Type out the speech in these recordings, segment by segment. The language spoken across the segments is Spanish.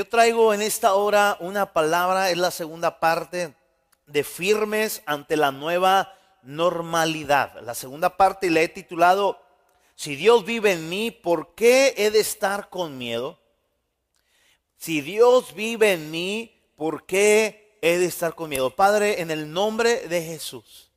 Yo traigo en esta hora una palabra, es la segunda parte de firmes ante la nueva normalidad. La segunda parte le he titulado, si Dios vive en mí, ¿por qué he de estar con miedo? Si Dios vive en mí, ¿por qué he de estar con miedo? Padre, en el nombre de Jesús,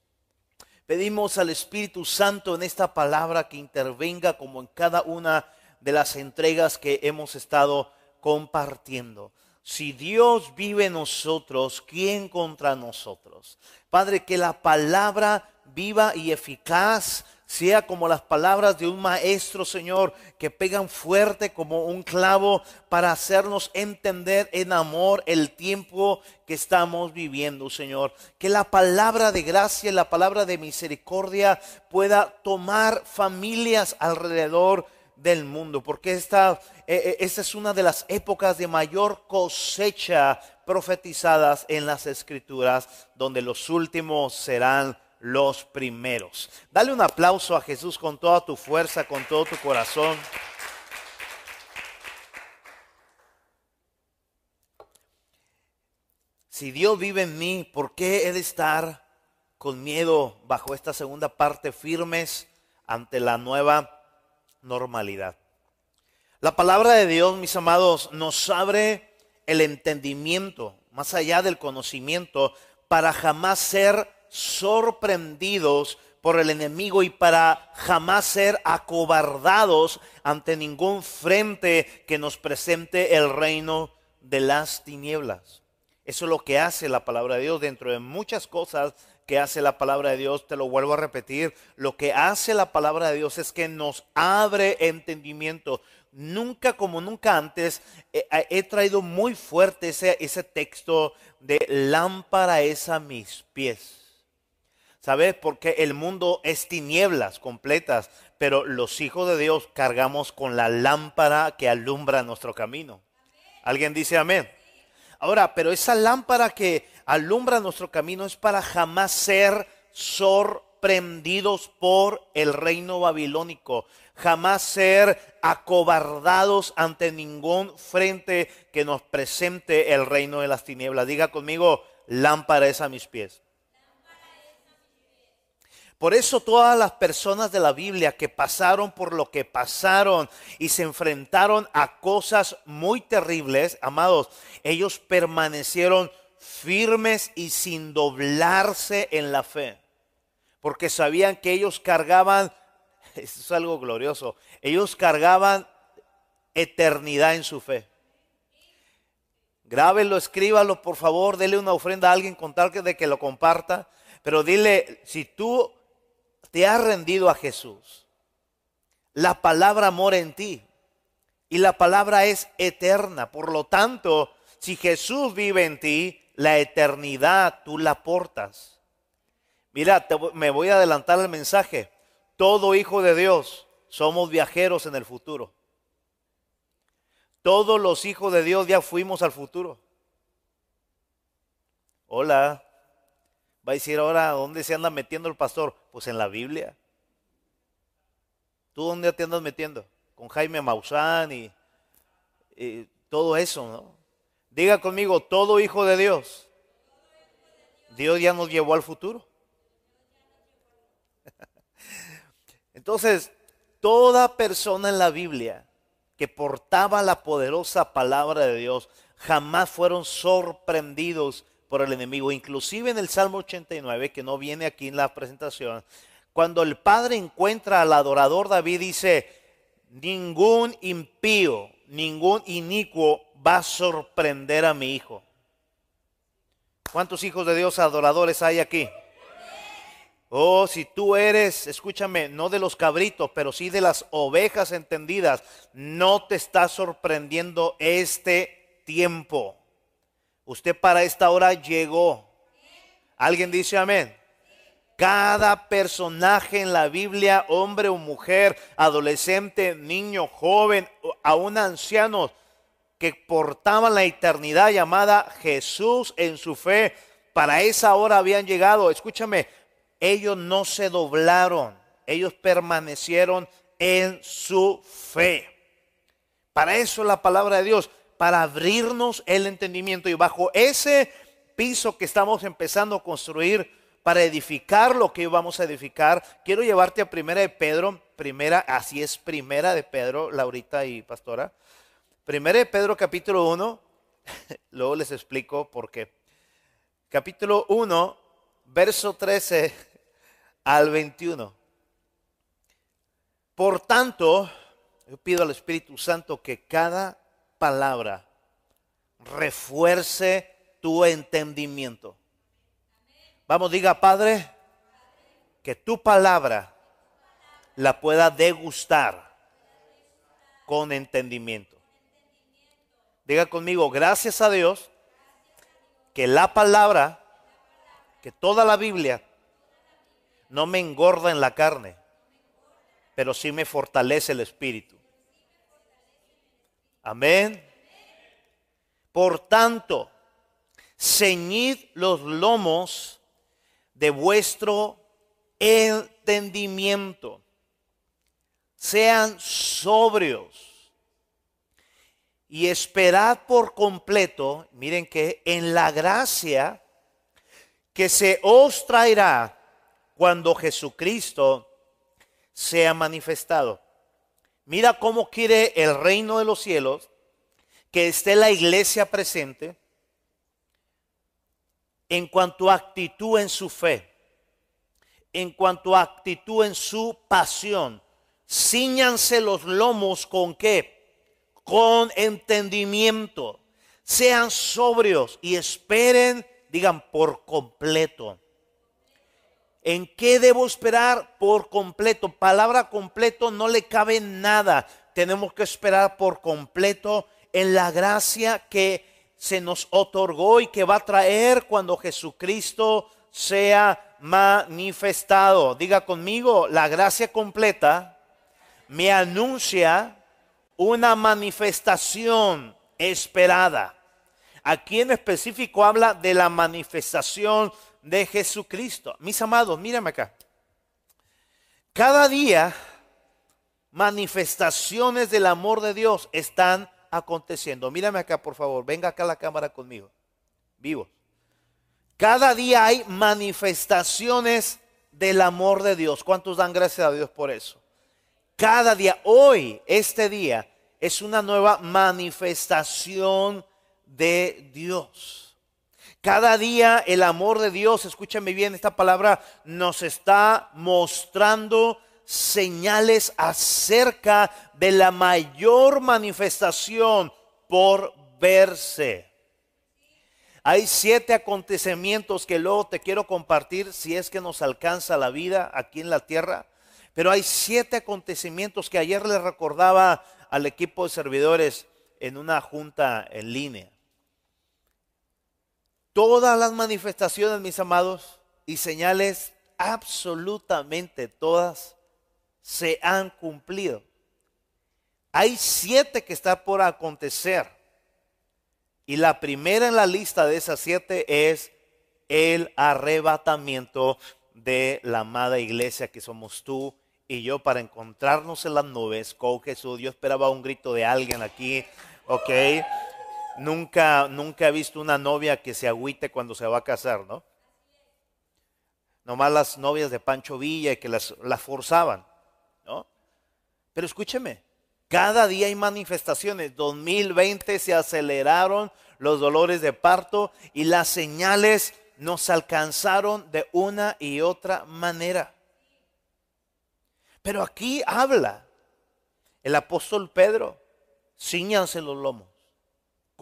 pedimos al Espíritu Santo en esta palabra que intervenga como en cada una de las entregas que hemos estado compartiendo. Si Dios vive en nosotros, ¿quién contra nosotros? Padre, que la palabra viva y eficaz sea como las palabras de un maestro, Señor, que pegan fuerte como un clavo para hacernos entender en amor el tiempo que estamos viviendo, Señor. Que la palabra de gracia, la palabra de misericordia pueda tomar familias alrededor del mundo, porque esta, eh, eh, esta es una de las épocas de mayor cosecha profetizadas en las escrituras, donde los últimos serán los primeros. Dale un aplauso a Jesús con toda tu fuerza, con todo tu corazón. Si Dios vive en mí, ¿por qué he de estar con miedo bajo esta segunda parte firmes ante la nueva normalidad. La palabra de Dios, mis amados, nos abre el entendimiento, más allá del conocimiento, para jamás ser sorprendidos por el enemigo y para jamás ser acobardados ante ningún frente que nos presente el reino de las tinieblas. Eso es lo que hace la palabra de Dios dentro de muchas cosas que hace la palabra de Dios, te lo vuelvo a repetir, lo que hace la palabra de Dios es que nos abre entendimiento. Nunca como nunca antes eh, eh, he, traído muy fuerte ese, ese texto de lámpara es a mis pies. ¿Sabes? Porque el mundo es tinieblas completas, pero los hijos de Dios cargamos con la lámpara que alumbra nuestro camino. ¿Alguien dice amén? Ahora, pero esa lámpara que alumbra nuestro camino es para jamás ser sorprendidos por el reino babilónico, jamás ser acobardados ante ningún frente que nos presente el reino de las tinieblas. Diga conmigo, lámpara es a mis pies. Por eso todas las personas de la Biblia que pasaron por lo que pasaron y se enfrentaron a cosas muy terribles, amados, ellos permanecieron firmes y sin doblarse en la fe, porque sabían que ellos cargaban, esto es algo glorioso, ellos cargaban eternidad en su fe. Grábelo, escríbalo, por favor, dele una ofrenda a alguien con tal de que lo comparta, pero dile, si tú te has rendido a Jesús, la palabra mora en ti y la palabra es eterna, por lo tanto, si Jesús vive en ti, la eternidad tú la portas. Mira, me voy a adelantar el mensaje. Todo hijo de Dios somos viajeros en el futuro. Todos los hijos de Dios ya fuimos al futuro. Hola. Va a decir ahora, ¿dónde se anda metiendo el pastor? Pues en la Biblia. ¿Tú dónde te andas metiendo? Con Jaime Maussan y, y todo eso, ¿no? Diga conmigo, todo hijo de Dios. Dios ya nos llevó al futuro. Entonces, toda persona en la Biblia que portaba la poderosa palabra de Dios jamás fueron sorprendidos por el enemigo. Inclusive en el Salmo 89, que no viene aquí en la presentación, cuando el Padre encuentra al adorador David, dice, ningún impío, ningún inicuo va a sorprender a mi hijo. ¿Cuántos hijos de Dios adoradores hay aquí? Oh, si tú eres, escúchame, no de los cabritos, pero sí de las ovejas entendidas, no te está sorprendiendo este tiempo. Usted para esta hora llegó. ¿Alguien dice amén? Cada personaje en la Biblia, hombre o mujer, adolescente, niño, joven, aún ancianos, que portaban la eternidad llamada Jesús en su fe, para esa hora habían llegado. Escúchame, ellos no se doblaron, ellos permanecieron en su fe. Para eso es la palabra de Dios, para abrirnos el entendimiento. Y bajo ese piso que estamos empezando a construir, para edificar lo que vamos a edificar, quiero llevarte a Primera de Pedro, primera, así es Primera de Pedro, Laurita y Pastora. Primera de Pedro capítulo 1, luego les explico por qué. Capítulo 1, verso 13 al 21. Por tanto, yo pido al Espíritu Santo que cada palabra refuerce tu entendimiento. Vamos, diga, Padre, que tu palabra la pueda degustar con entendimiento. Diga conmigo, gracias a Dios que la palabra, que toda la Biblia, no me engorda en la carne, pero sí me fortalece el espíritu. Amén. Por tanto, ceñid los lomos de vuestro entendimiento. Sean sobrios y esperad por completo, miren que en la gracia que se os traerá cuando Jesucristo sea manifestado. Mira cómo quiere el reino de los cielos que esté la iglesia presente en cuanto a actitud en su fe, en cuanto a actitud en su pasión. Cíñanse los lomos con qué? Con entendimiento. Sean sobrios y esperen, digan, por completo. ¿En qué debo esperar? Por completo. Palabra completo no le cabe nada. Tenemos que esperar por completo en la gracia que se nos otorgó y que va a traer cuando Jesucristo sea manifestado. Diga conmigo, la gracia completa me anuncia una manifestación esperada. Aquí en específico habla de la manifestación de Jesucristo. Mis amados, mírame acá. Cada día manifestaciones del amor de Dios están aconteciendo. Mírame acá, por favor. Venga acá a la cámara conmigo. Vivo. Cada día hay manifestaciones del amor de Dios. ¿Cuántos dan gracias a Dios por eso? Cada día, hoy, este día, es una nueva manifestación de Dios. Cada día el amor de Dios, escúchame bien, esta palabra nos está mostrando señales acerca de la mayor manifestación por verse. Hay siete acontecimientos que luego te quiero compartir si es que nos alcanza la vida aquí en la tierra. Pero hay siete acontecimientos que ayer le recordaba al equipo de servidores en una junta en línea. Todas las manifestaciones, mis amados, y señales, absolutamente todas, se han cumplido. Hay siete que están por acontecer. Y la primera en la lista de esas siete es el arrebatamiento de la amada iglesia que somos tú y yo para encontrarnos en las nubes con Jesús. Yo esperaba un grito de alguien aquí, ok. Nunca, nunca he visto una novia que se agüite cuando se va a casar, ¿no? Nomás las novias de Pancho Villa que las, las forzaban. ¿no? Pero escúcheme, cada día hay manifestaciones. 2020 se aceleraron los dolores de parto y las señales nos alcanzaron de una y otra manera. Pero aquí habla el apóstol Pedro, ciñanse los lomos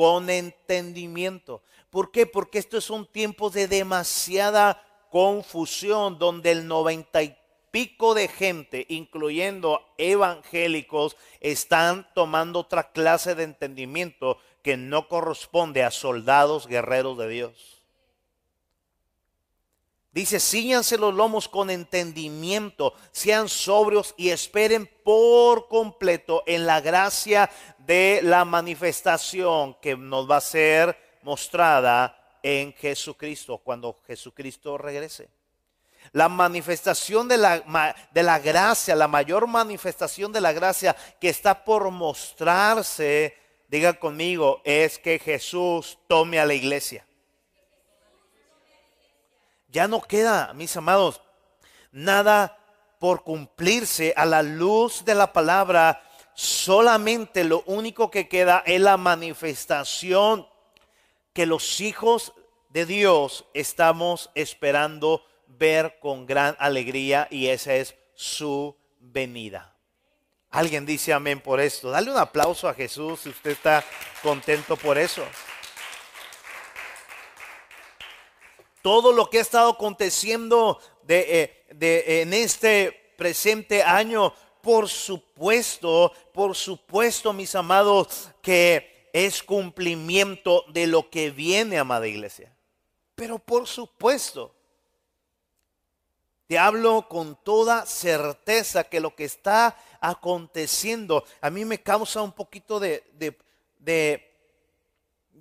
con entendimiento. ¿Por qué? Porque esto es un tiempo de demasiada confusión donde el noventa y pico de gente, incluyendo evangélicos, están tomando otra clase de entendimiento que no corresponde a soldados guerreros de Dios. Dice, síñanse los lomos con entendimiento, sean sobrios y esperen por completo en la gracia de la manifestación que nos va a ser mostrada en Jesucristo, cuando Jesucristo regrese. La manifestación de la, de la gracia, la mayor manifestación de la gracia que está por mostrarse, diga conmigo, es que Jesús tome a la iglesia. Ya no queda, mis amados, nada por cumplirse a la luz de la palabra. Solamente lo único que queda es la manifestación que los hijos de Dios estamos esperando ver con gran alegría y esa es su venida. Alguien dice amén por esto. Dale un aplauso a Jesús si usted está contento por eso. Todo lo que ha estado aconteciendo de, eh, en este presente año, por supuesto, por supuesto, mis amados, que es cumplimiento de lo que viene, amada iglesia. Pero por supuesto, te hablo con toda certeza que lo que está aconteciendo a mí me causa un poquito de, de, de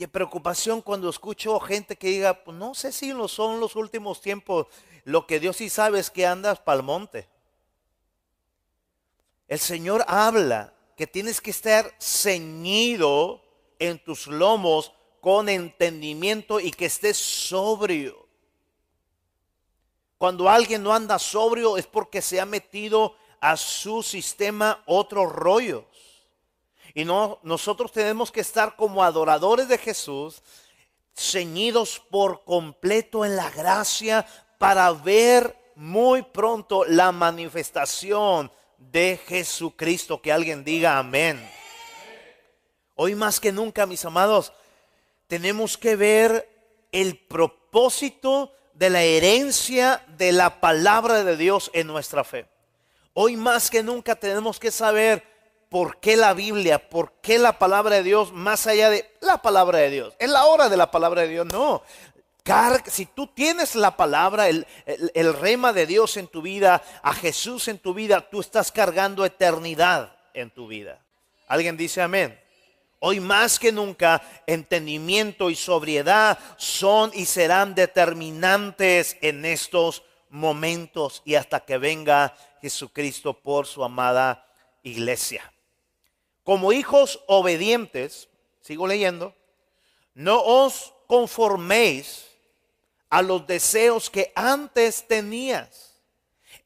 de preocupación cuando escucho gente que diga, pues no sé si lo son los últimos tiempos, lo que Dios sí sabe es que andas pa'l monte. El Señor habla que tienes que estar ceñido en tus lomos con entendimiento y que estés sobrio. Cuando alguien no anda sobrio es porque se ha metido a su sistema otro rollo. Y no, nosotros tenemos que estar como adoradores de Jesús, ceñidos por completo en la gracia para ver muy pronto la manifestación de Jesucristo. Que alguien diga amén. Hoy más que nunca, mis amados, tenemos que ver el propósito de la herencia de la palabra de Dios en nuestra fe. Hoy más que nunca tenemos que saber ¿Por qué la Biblia? ¿Por qué la palabra de Dios más allá de la palabra de Dios? Es la hora de la palabra de Dios. No. si tú tienes la palabra, el, el rema de Dios en tu vida, a Jesús en tu vida, tú estás cargando eternidad en tu vida. ¿Alguien dice amén? Hoy más que nunca, entendimiento y sobriedad son y serán determinantes en estos momentos y hasta que venga Jesucristo por su amada iglesia. Como hijos obedientes, sigo leyendo, no os conforméis a los deseos que antes tenías,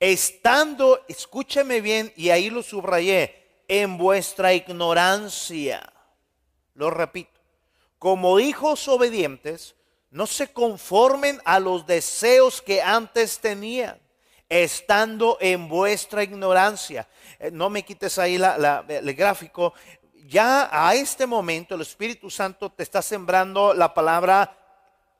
estando, escúcheme bien, y ahí lo subrayé, en vuestra ignorancia. Lo repito, como hijos obedientes, no se conformen a los deseos que antes tenían estando en vuestra ignorancia. Eh, no me quites ahí el gráfico. Ya a este momento el Espíritu Santo te está sembrando la palabra,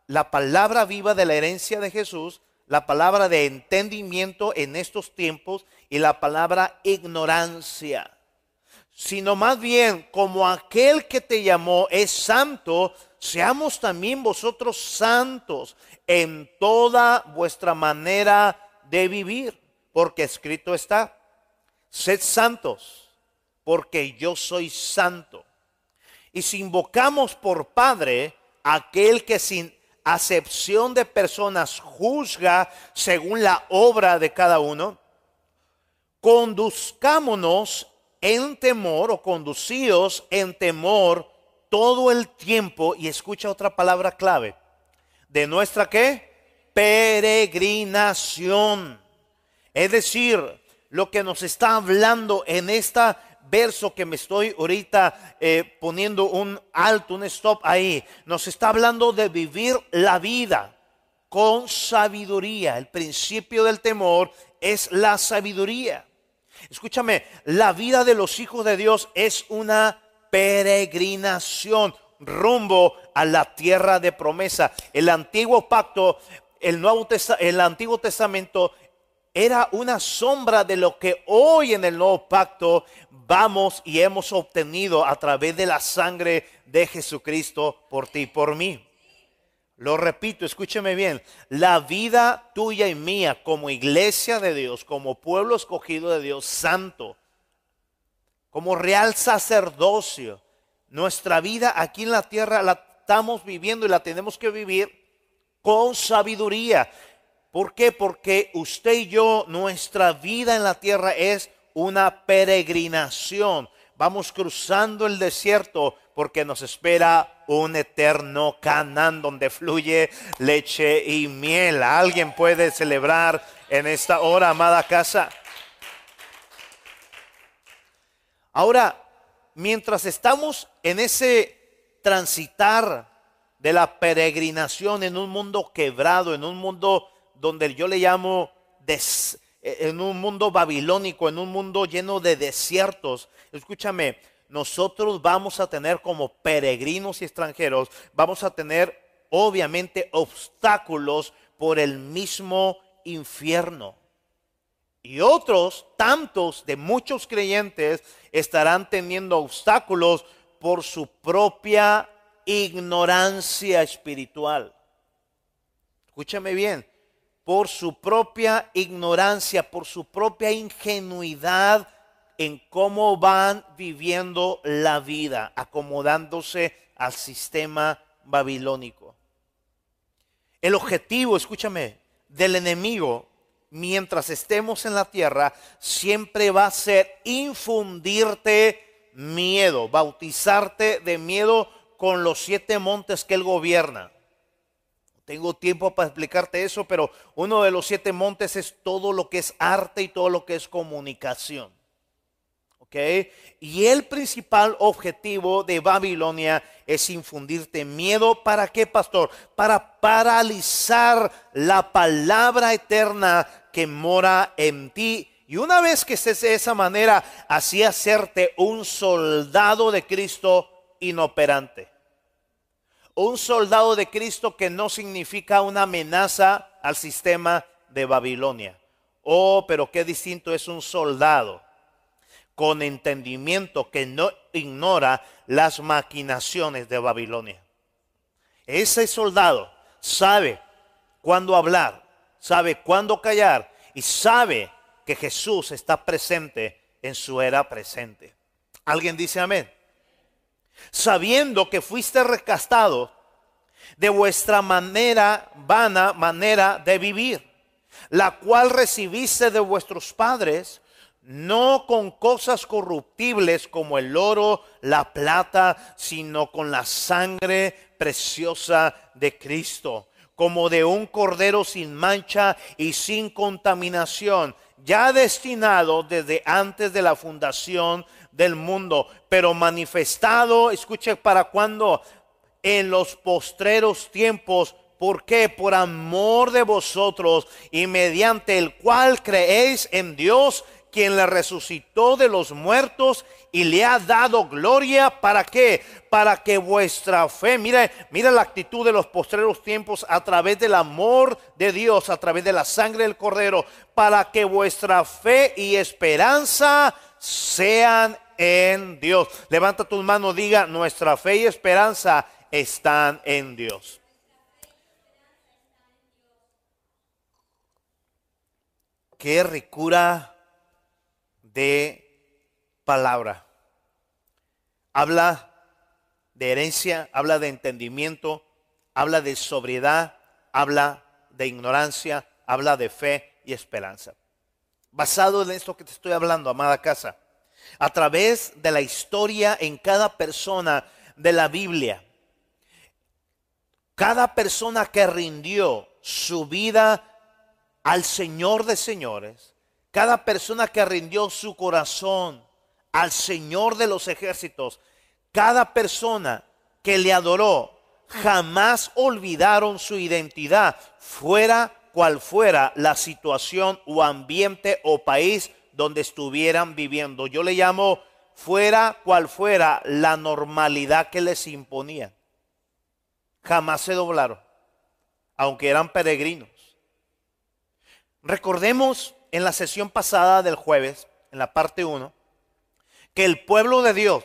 la palabra viva de la herencia de Jesús, la palabra de entendimiento en estos tiempos y la palabra ignorancia. Sino más bien, como aquel que te llamó es santo, seamos también vosotros santos en toda vuestra manera de vivir, porque escrito está, sed santos, porque yo soy santo. Y si invocamos por Padre aquel que sin acepción de personas juzga según la obra de cada uno, conduzcámonos en temor o conducidos en temor todo el tiempo, y escucha otra palabra clave, de nuestra qué? Peregrinación. Es decir, lo que nos está hablando en este verso que me estoy ahorita eh, poniendo un alto, un stop ahí, nos está hablando de vivir la vida con sabiduría. El principio del temor es la sabiduría. Escúchame, la vida de los hijos de Dios es una peregrinación rumbo a la tierra de promesa. El antiguo pacto el, Nuevo el Antiguo Testamento era una sombra de lo que hoy en el nuevo pacto vamos y hemos obtenido a través de la sangre de Jesucristo por ti y por mí. Lo repito, escúcheme bien, la vida tuya y mía como iglesia de Dios, como pueblo escogido de Dios santo, como real sacerdocio, nuestra vida aquí en la tierra la estamos viviendo y la tenemos que vivir con sabiduría. ¿Por qué? Porque usted y yo, nuestra vida en la tierra es una peregrinación. Vamos cruzando el desierto porque nos espera un eterno Canaán donde fluye leche y miel. ¿Alguien puede celebrar en esta hora, amada casa? Ahora, mientras estamos en ese transitar de la peregrinación en un mundo quebrado, en un mundo donde yo le llamo en un mundo babilónico, en un mundo lleno de desiertos. Escúchame, nosotros vamos a tener como peregrinos y extranjeros, vamos a tener obviamente obstáculos por el mismo infierno. Y otros, tantos de muchos creyentes, estarán teniendo obstáculos por su propia ignorancia espiritual. Escúchame bien, por su propia ignorancia, por su propia ingenuidad en cómo van viviendo la vida, acomodándose al sistema babilónico. El objetivo, escúchame, del enemigo mientras estemos en la tierra siempre va a ser infundirte miedo, bautizarte de miedo con los siete montes que él gobierna. Tengo tiempo para explicarte eso, pero uno de los siete montes es todo lo que es arte y todo lo que es comunicación. ¿Ok? Y el principal objetivo de Babilonia es infundirte miedo. ¿Para qué, pastor? Para paralizar la palabra eterna que mora en ti. Y una vez que estés de esa manera, así hacerte un soldado de Cristo inoperante. Un soldado de Cristo que no significa una amenaza al sistema de Babilonia. Oh, pero qué distinto es un soldado con entendimiento que no ignora las maquinaciones de Babilonia. Ese soldado sabe cuándo hablar, sabe cuándo callar y sabe que Jesús está presente en su era presente. ¿Alguien dice amén? Sabiendo que fuiste recastado de vuestra manera vana manera de vivir, la cual recibiste de vuestros padres, no con cosas corruptibles como el oro, la plata, sino con la sangre preciosa de Cristo, como de un cordero sin mancha y sin contaminación, ya destinado desde antes de la fundación del mundo, pero manifestado, escuche, para cuando en los postreros tiempos. ¿Por qué? Por amor de vosotros y mediante el cual creéis en Dios, quien le resucitó de los muertos y le ha dado gloria. ¿Para qué? Para que vuestra fe, mira, mira la actitud de los postreros tiempos a través del amor de Dios, a través de la sangre del Cordero, para que vuestra fe y esperanza sean en Dios. Levanta tus manos, diga, nuestra fe y esperanza están en Dios. Qué ricura de palabra. Habla de herencia, habla de entendimiento, habla de sobriedad, habla de ignorancia, habla de fe y esperanza. Basado en esto que te estoy hablando, amada casa, a través de la historia en cada persona de la Biblia. Cada persona que rindió su vida al Señor de señores, cada persona que rindió su corazón al Señor de los ejércitos, cada persona que le adoró, jamás olvidaron su identidad, fuera cual fuera la situación o ambiente o país donde estuvieran viviendo. Yo le llamo fuera cual fuera la normalidad que les imponía. Jamás se doblaron, aunque eran peregrinos. Recordemos en la sesión pasada del jueves, en la parte 1, que el pueblo de Dios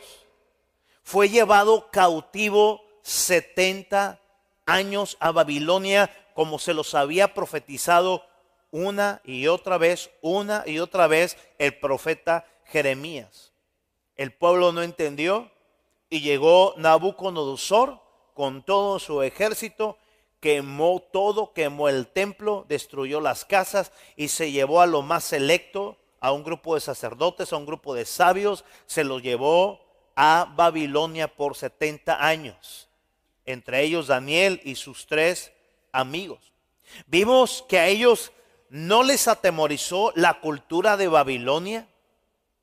fue llevado cautivo 70 años a Babilonia, como se los había profetizado una y otra vez, una y otra vez el profeta Jeremías. El pueblo no entendió y llegó Nabucodonosor con todo su ejército, quemó todo, quemó el templo, destruyó las casas y se llevó a lo más selecto, a un grupo de sacerdotes, a un grupo de sabios, se los llevó a Babilonia por 70 años, entre ellos Daniel y sus tres amigos. Vimos que a ellos no les atemorizó la cultura de Babilonia.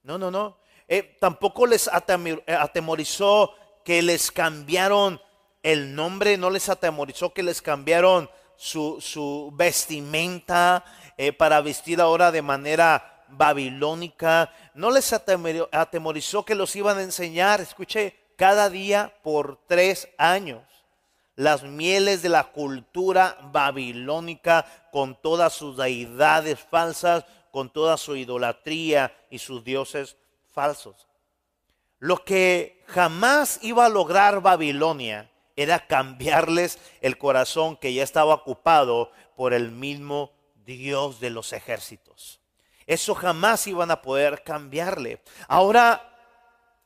No, no, no. Eh, tampoco les eh, atemorizó que les cambiaron el nombre, no les atemorizó que les cambiaron su, vestimenta eh, para vestir ahora de manera babilónica. No les atemorizó que los iban a enseñar, escuche, cada día por tres años las mieles de la cultura babilónica con todas sus deidades falsas, con toda su idolatría y sus dioses falsos. Lo que jamás iba a lograr Babilonia era cambiarles el corazón que ya estaba ocupado por el mismo Dios de los ejércitos. Eso jamás iban a poder cambiarle. Ahora,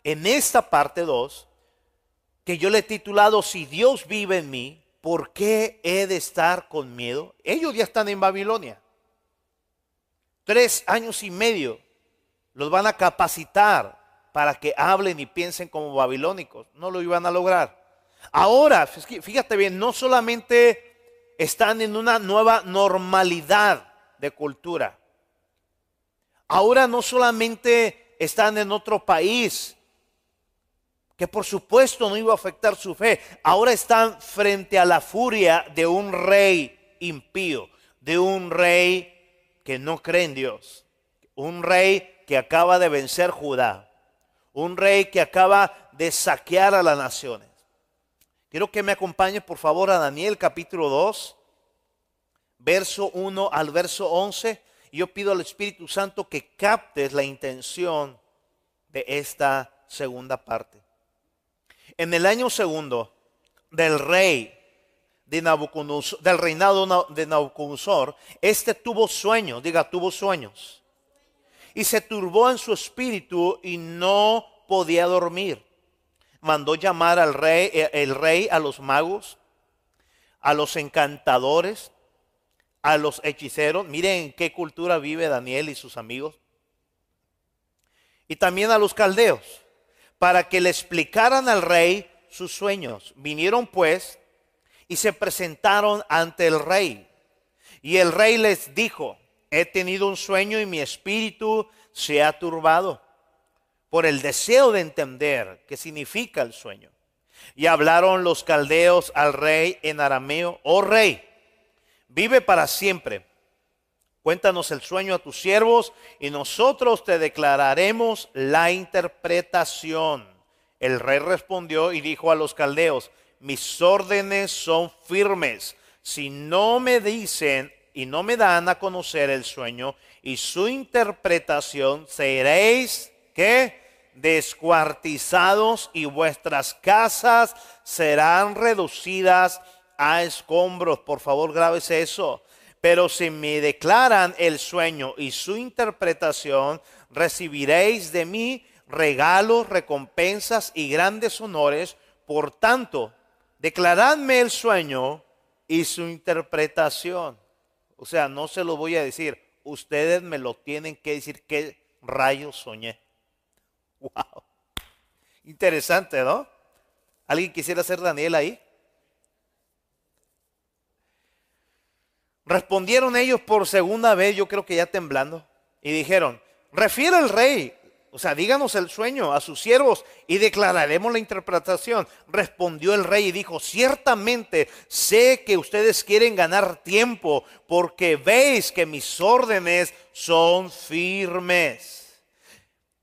en esta parte 2, que yo le he titulado Si Dios vive en mí, ¿por qué he de estar con miedo? Ellos ya están en Babilonia. Tres años y medio los van a capacitar para que hablen y piensen como babilónicos. No lo iban a lograr. Ahora, fíjate bien, no solamente están en una nueva normalidad de cultura. Ahora no solamente están en otro país, que por supuesto no iba a afectar su fe. Ahora están frente a la furia de un rey impío, de un rey que no cree en Dios, un rey que acaba de vencer Judá, un rey que acaba de saquear a las naciones. Quiero que me acompañe por favor a Daniel capítulo 2, verso 1 al verso 11. Yo pido al Espíritu Santo que captes la intención de esta segunda parte. En el año segundo del rey de Nabucodonosor, del reinado de Nabucodonosor, este tuvo sueños, diga, tuvo sueños. Y se turbó en su espíritu y no podía dormir. Mandó llamar al rey, eh, el rey a los magos, a los encantadores, a los hechiceros. Miren en qué cultura vive Daniel y sus amigos. Y también a los caldeos para que le explicaran al rey sus sueños. Vinieron pues y se presentaron ante el rey. Y el rey les dijo, he tenido un sueño y mi espíritu se ha turbado por el deseo de entender qué significa el sueño. Y hablaron los caldeos al rey en arameo, oh rey, vive para siempre. Cuéntanos el sueño a tus siervos y nosotros te declararemos la interpretación. El rey respondió y dijo a los caldeos, mis órdenes son firmes. Si no me dicen y no me dan a conocer el sueño y su interpretación, seréis que descuartizados y vuestras casas serán reducidas a escombros. Por favor, grábese eso. Pero si me declaran el sueño y su interpretación, recibiréis de mí regalos, recompensas y grandes honores. Por tanto, declaradme el sueño y su interpretación. O sea, no se lo voy a decir. Ustedes me lo tienen que decir qué rayos soñé. Wow. Interesante, ¿no? ¿Alguien quisiera ser Daniel ahí? Respondieron ellos por segunda vez, yo creo que ya temblando, y dijeron, refiere el rey, o sea, díganos el sueño a sus siervos y declararemos la interpretación. Respondió el rey y dijo, ciertamente sé que ustedes quieren ganar tiempo porque veis que mis órdenes son firmes.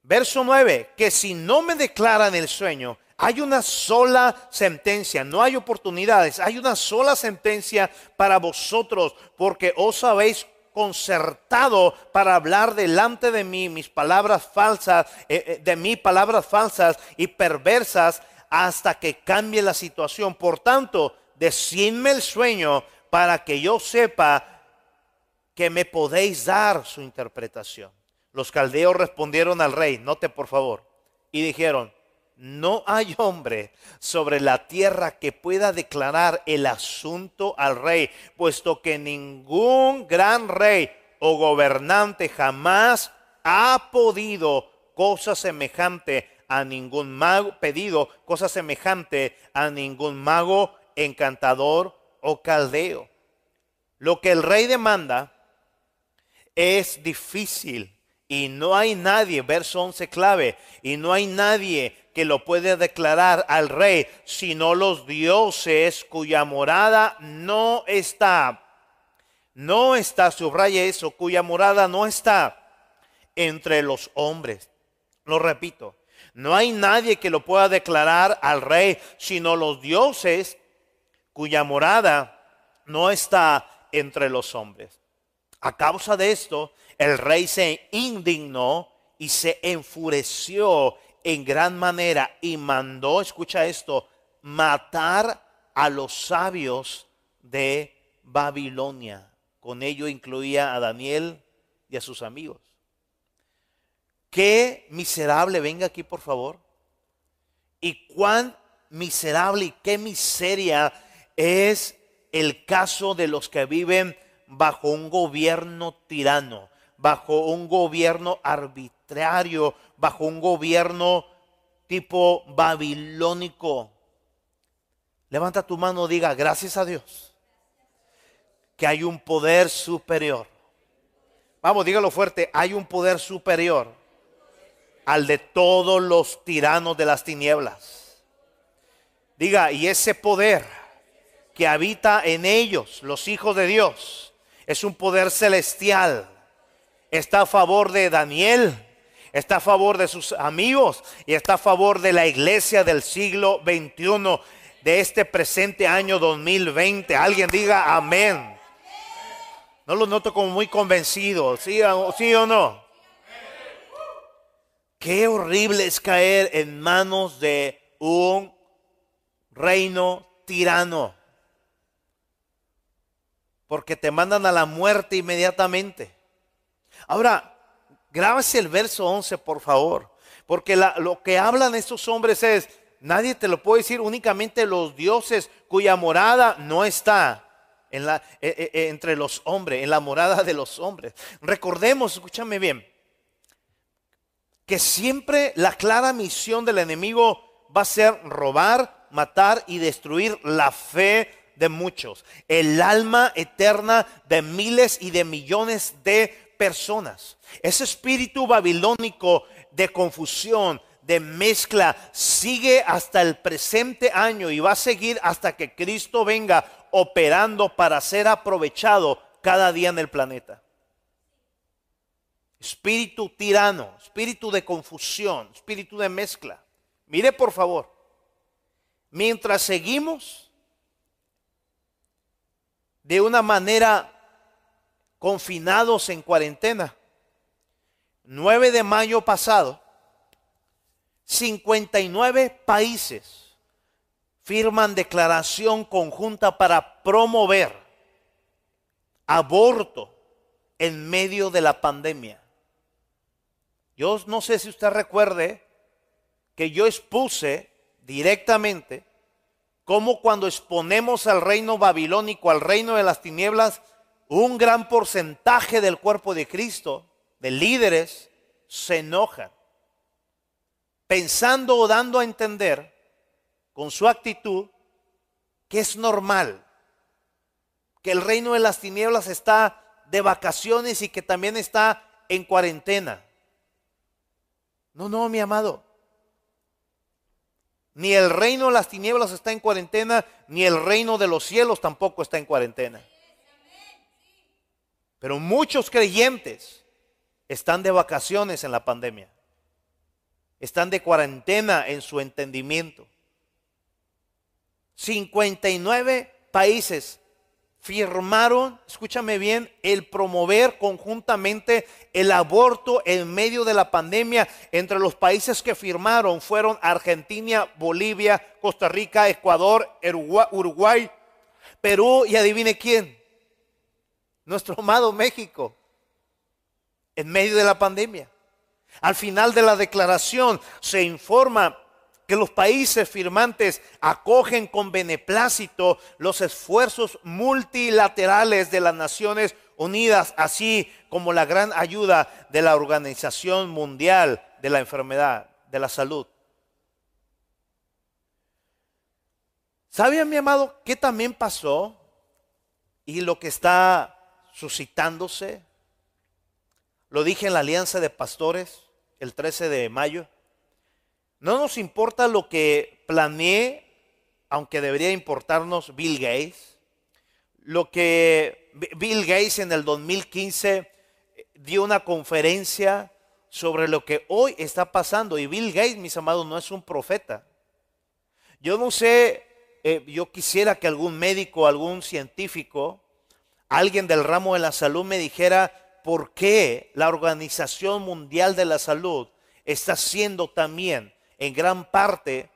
Verso 9, que si no me declaran el sueño, hay una sola sentencia, no hay oportunidades, hay una sola sentencia para vosotros, porque os habéis concertado para hablar delante de mí mis palabras falsas, eh, eh, de mí palabras falsas y perversas hasta que cambie la situación. Por tanto, decidme el sueño para que yo sepa que me podéis dar su interpretación. Los caldeos respondieron al rey, note por favor, y dijeron, no hay hombre sobre la tierra que pueda declarar el asunto al rey, puesto que ningún gran rey o gobernante jamás ha podido cosa semejante a ningún mago, pedido cosa semejante a ningún mago, encantador o caldeo. Lo que el rey demanda es difícil y no hay nadie, verso 11 clave, y no hay nadie que lo puede declarar al rey, sino los dioses cuya morada no está. No está, subraya eso, cuya morada no está entre los hombres. Lo repito, no hay nadie que lo pueda declarar al rey, sino los dioses cuya morada no está entre los hombres. A causa de esto, el rey se indignó y se enfureció en gran manera y mandó, escucha esto, matar a los sabios de Babilonia. Con ello incluía a Daniel y a sus amigos. Qué miserable, venga aquí por favor. Y cuán miserable y qué miseria es el caso de los que viven bajo un gobierno tirano, bajo un gobierno arbitrario, bajo un gobierno tipo babilónico. Levanta tu mano, diga, gracias a Dios, que hay un poder superior. Vamos, dígalo fuerte, hay un poder superior al de todos los tiranos de las tinieblas. Diga, y ese poder que habita en ellos, los hijos de Dios, es un poder celestial. Está a favor de Daniel, está a favor de sus amigos y está a favor de la iglesia del siglo XXI, de este presente año 2020. Alguien diga amén. No lo noto como muy convencido, ¿sí, sí o no? Qué horrible es caer en manos de un reino tirano. Porque te mandan a la muerte inmediatamente. Ahora, Grábase el verso 11, por favor. Porque lo que hablan estos hombres es, nadie te lo puede decir, únicamente los dioses cuya morada no está eh, eh, eh, entre los hombres, en la morada de los hombres. Recordemos, escúchame bien, que siempre la clara misión del enemigo va a ser robar, matar y destruir la fe de muchos, el alma eterna de miles y de millones de personas. Ese espíritu babilónico de confusión, de mezcla, sigue hasta el presente año y va a seguir hasta que Cristo venga operando para ser aprovechado cada día en el planeta. Espíritu tirano, espíritu de confusión, espíritu de mezcla. Mire por favor, mientras seguimos de una manera confinados en cuarentena. 9 de mayo pasado, 59 países firman declaración conjunta para promover aborto en medio de la pandemia. Yo no sé si usted recuerde que yo expuse directamente cómo cuando exponemos al reino babilónico, al reino de las tinieblas, un gran porcentaje del cuerpo de Cristo, de líderes, se enojan, pensando o dando a entender con su actitud que es normal, que el reino de las tinieblas está de vacaciones y que también está en cuarentena. No, no, mi amado. Ni el reino de las tinieblas está en cuarentena, ni el reino de los cielos tampoco está en cuarentena. Pero muchos creyentes están de vacaciones en la pandemia. Están de cuarentena en su entendimiento. 59 países firmaron, escúchame bien, el promover conjuntamente el aborto en medio de la pandemia. Entre los países que firmaron fueron Argentina, Bolivia, Costa Rica, Ecuador, Uruguay, Perú y adivine quién, nuestro amado México, en medio de la pandemia. Al final de la declaración se informa que los países firmantes acogen con beneplácito los esfuerzos multilaterales de las Naciones Unidas, así como la gran ayuda de la Organización Mundial de la Enfermedad, de la Salud. ¿Sabe, mi amado, qué también pasó? Y lo que está suscitándose. Lo dije en la Alianza de Pastores el 13 de mayo. No nos importa lo que planeé, aunque debería importarnos Bill Gates. Lo que Bill Gates en el 2015 dio una conferencia sobre lo que hoy está pasando. Y Bill Gates, mis amados, no es un profeta. Yo no sé, eh, yo quisiera que algún médico, algún científico, alguien del ramo de la salud me dijera por qué la Organización Mundial de la Salud está siendo también en gran parte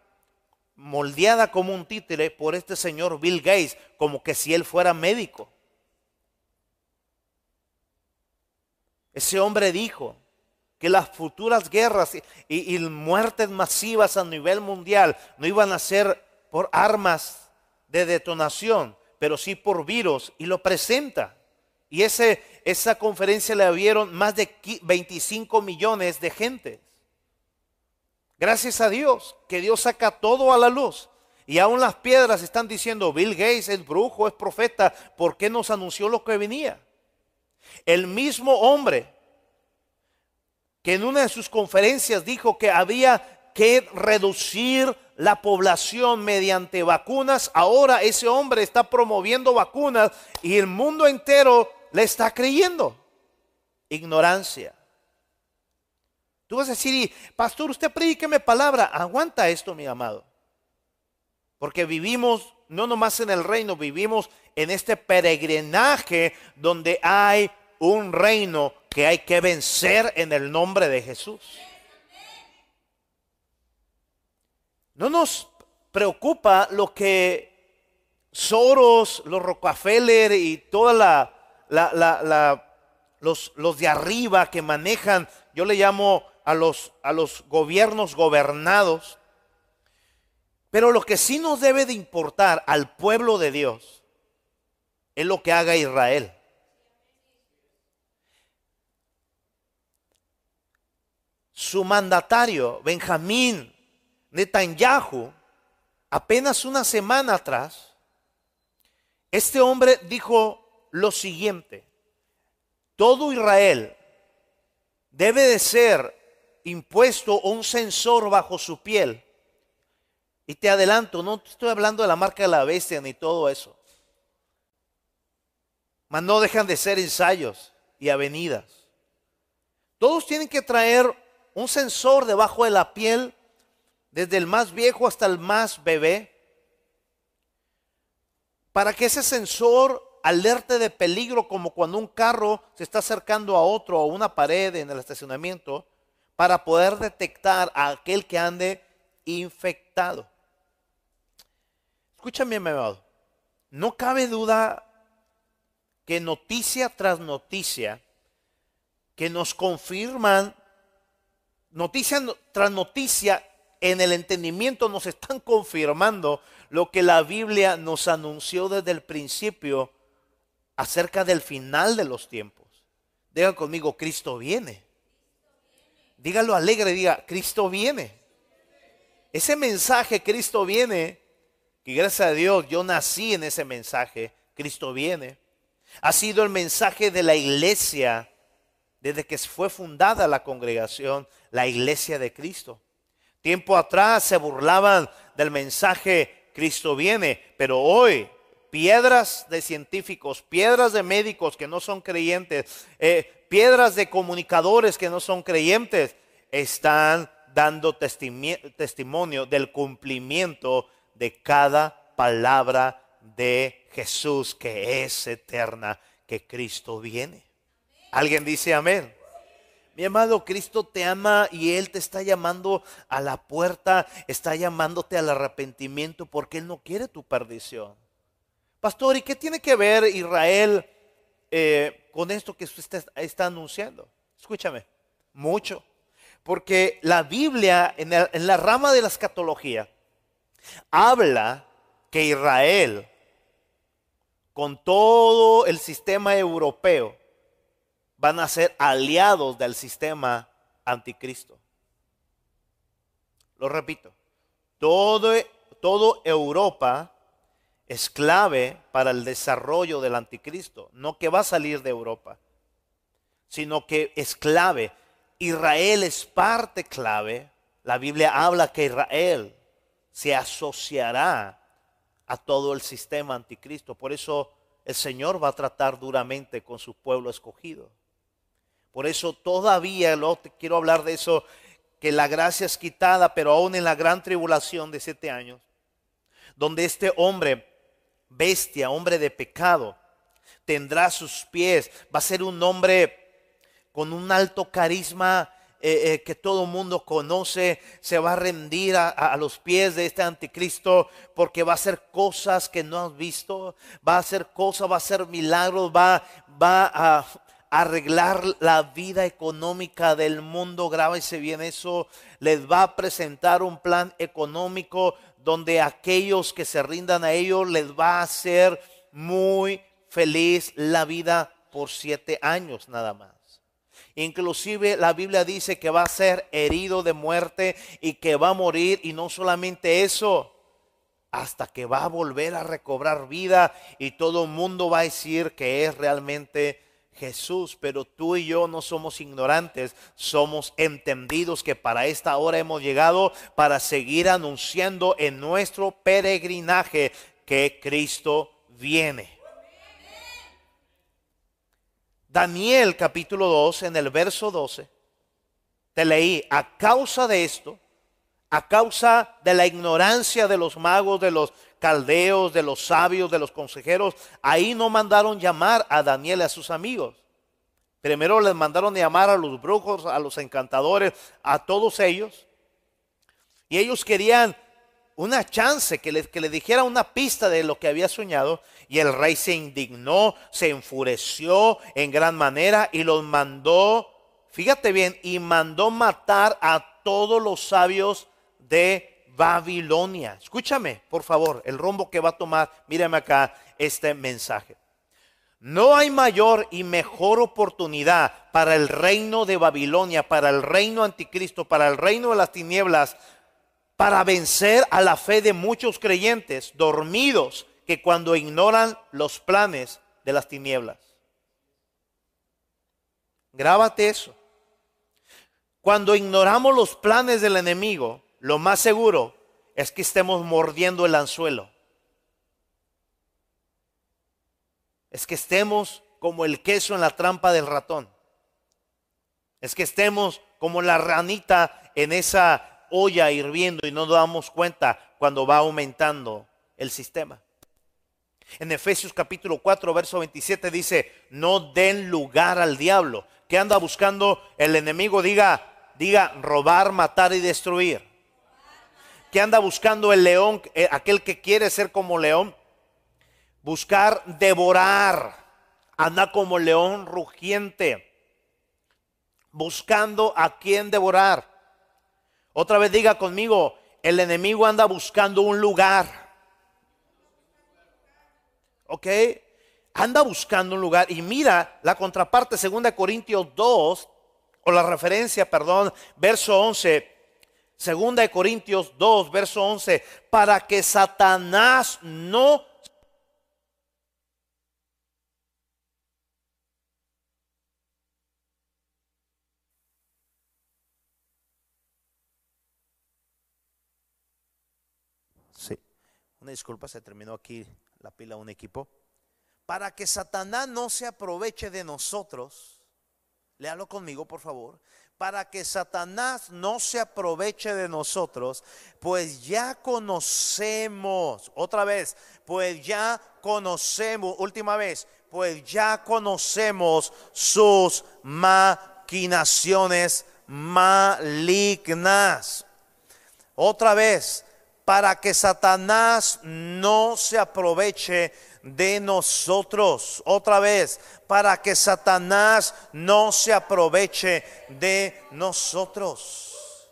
moldeada como un títere por este señor Bill Gates, como que si él fuera médico. Ese hombre dijo que las futuras guerras y, muertes masivas a nivel mundial no iban a ser por armas de detonación, pero sí por virus, y lo presenta. Y ese, esa conferencia le vieron más de 25 millones de gente. Gracias a Dios, que Dios saca todo a la luz. Y aún las piedras están diciendo, Bill Gates es brujo, es profeta, ¿por qué nos anunció lo que venía? El mismo hombre que en una de sus conferencias dijo que había que reducir la población mediante vacunas, ahora ese hombre está promoviendo vacunas y el mundo entero le está creyendo. Ignorancia. Tú vas a decir, pastor, usted predíqueme palabra. Aguanta esto, mi amado. Porque vivimos no nomás en el reino, vivimos en este peregrinaje donde hay un reino que hay que vencer en el nombre de Jesús. No nos preocupa lo que Soros, los Rockefeller y toda la, los, los de arriba que manejan, yo le llamo a los, a los gobiernos gobernados. Pero lo que sí nos debe de importar al pueblo de Dios es lo que haga Israel. Su mandatario, Benjamín Netanyahu, apenas una semana atrás, este hombre dijo lo siguiente, todo Israel debe de ser impuesto un sensor bajo su piel. Y te adelanto, no estoy hablando de la marca de la bestia ni todo eso. Mas no dejan de ser ensayos y avenidas. Todos tienen que traer un sensor debajo de la piel, desde el más viejo hasta el más bebé, para que ese sensor alerte de peligro como cuando un carro se está acercando a otro o una pared en el estacionamiento, para poder detectar a aquel que ande infectado. Escúchame, mi amado. No cabe duda que noticia tras noticia que nos confirman, noticia tras noticia en el entendimiento nos están confirmando lo que la Biblia nos anunció desde el principio acerca del final de los tiempos. Digan conmigo, Cristo viene. Dígalo alegre, diga, Cristo viene. Ese mensaje, Cristo viene, que gracias a Dios yo nací en ese mensaje, Cristo viene. Ha sido el mensaje de la iglesia desde que fue fundada la congregación, la iglesia de Cristo. Tiempo atrás se burlaban del mensaje Cristo viene, pero hoy piedras de científicos, piedras de médicos que no son creyentes, eh, piedras de comunicadores que no son creyentes, están dando testimonio del cumplimiento de cada palabra de Jesús que es eterna, que Cristo viene. ¿Alguien dice amén? Mi amado, Cristo te ama y Él te está llamando a la puerta, está llamándote al arrepentimiento porque Él no quiere tu perdición. Pastor, ¿y qué tiene que ver Israel eh, con esto que usted está, anunciando? Escúchame, mucho. Porque la Biblia, en, en la rama de la escatología, habla que Israel, con todo el sistema europeo, van a ser aliados del sistema anticristo. Lo repito, todo, todo Europa es clave para el desarrollo del anticristo, no que va a salir de Europa, sino que es clave. Israel es parte clave. La Biblia habla que Israel se asociará a todo el sistema anticristo. Por eso el Señor va a tratar duramente con su pueblo escogido. Por eso todavía, lo, quiero hablar de eso, que la gracia es quitada, pero aún en la gran tribulación de siete años, donde este hombre, bestia, hombre de pecado, tendrá sus pies, va a ser un hombre con un alto carisma eh, eh, que todo mundo conoce, se va a rendir a, a, los pies de este anticristo porque va a hacer cosas que no has visto, va a hacer cosas, va a hacer milagros, va, va a arreglar la vida económica del mundo, grábese bien eso, les va a presentar un plan económico donde aquellos que se rindan a ellos les va a hacer muy feliz la vida por siete años nada más. Inclusive la Biblia dice que va a ser herido de muerte y que va a morir. Y no solamente eso, hasta que va a volver a recobrar vida y todo el mundo va a decir que es realmente Jesús, pero tú y yo no somos ignorantes, somos entendidos que para esta hora hemos llegado para seguir anunciando en nuestro peregrinaje que Cristo viene. Daniel capítulo 2 en el verso 12, te leí, a causa de esto, a causa de la ignorancia de los magos, de los caldeos, de los sabios, de los consejeros, ahí no mandaron llamar a Daniel y a sus amigos. Primero les mandaron llamar a los brujos, a los encantadores, a todos ellos. Y ellos querían una chance, que le, que le dijera una pista de lo que había soñado. Y el rey se indignó, se enfureció en gran manera y los mandó, fíjate bien, y mandó matar a todos los sabios de Babilonia. Escúchame, por favor, el rumbo que va a tomar, mírame acá este mensaje. No hay mayor y mejor oportunidad para el reino de Babilonia, para el reino anticristo, para el reino de las tinieblas, para vencer a la fe de muchos creyentes dormidos que cuando ignoran los planes de las tinieblas. Grábate eso. Cuando ignoramos los planes del enemigo, lo más seguro es que estemos mordiendo el anzuelo. Es que estemos como el queso en la trampa del ratón. Es que estemos como la ranita en esa olla hirviendo y no nos damos cuenta cuando va aumentando el sistema. En Efesios capítulo 4, verso 27 dice, no den lugar al diablo. que anda buscando el enemigo? Diga, diga, robar, matar y destruir que anda buscando el león, eh, aquel que quiere ser como león, buscar devorar, anda como león rugiente, buscando a quien devorar. Otra vez diga conmigo, el enemigo anda buscando un lugar. ¿Ok? Anda buscando un lugar. Y mira la contraparte, 2 Corintios 2, o la referencia, perdón, verso 11 Segunda de Corintios 2, verso 11, para que Satanás no Sí, una disculpa, se terminó aquí la pila de un equipo. Para que Satanás no se aproveche de nosotros, léalo conmigo por favor, para que Satanás no se aproveche de nosotros, pues ya conocemos, otra vez, pues ya conocemos, última vez, pues ya conocemos sus maquinaciones malignas. Otra vez, para que Satanás no se aproveche de nosotros. Otra vez, para que Satanás no se aproveche de nosotros.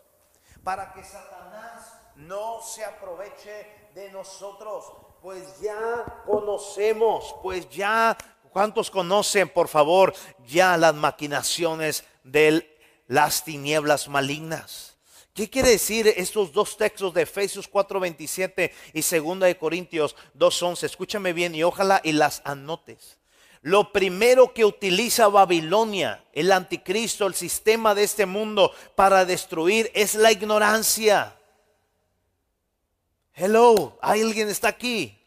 Para que Satanás no se aproveche de nosotros. Pues ya conocemos, pues ya, ¿cuántos conocen, por favor, ya las maquinaciones de las tinieblas malignas? ¿Qué quiere decir estos dos textos de Efesios 4:27 y 2 de Corintios 2:11? Escúchame bien y ojalá y las anotes. Lo primero que utiliza Babilonia, el anticristo, el sistema de este mundo para destruir es la ignorancia. Hello, ¿alguien está aquí?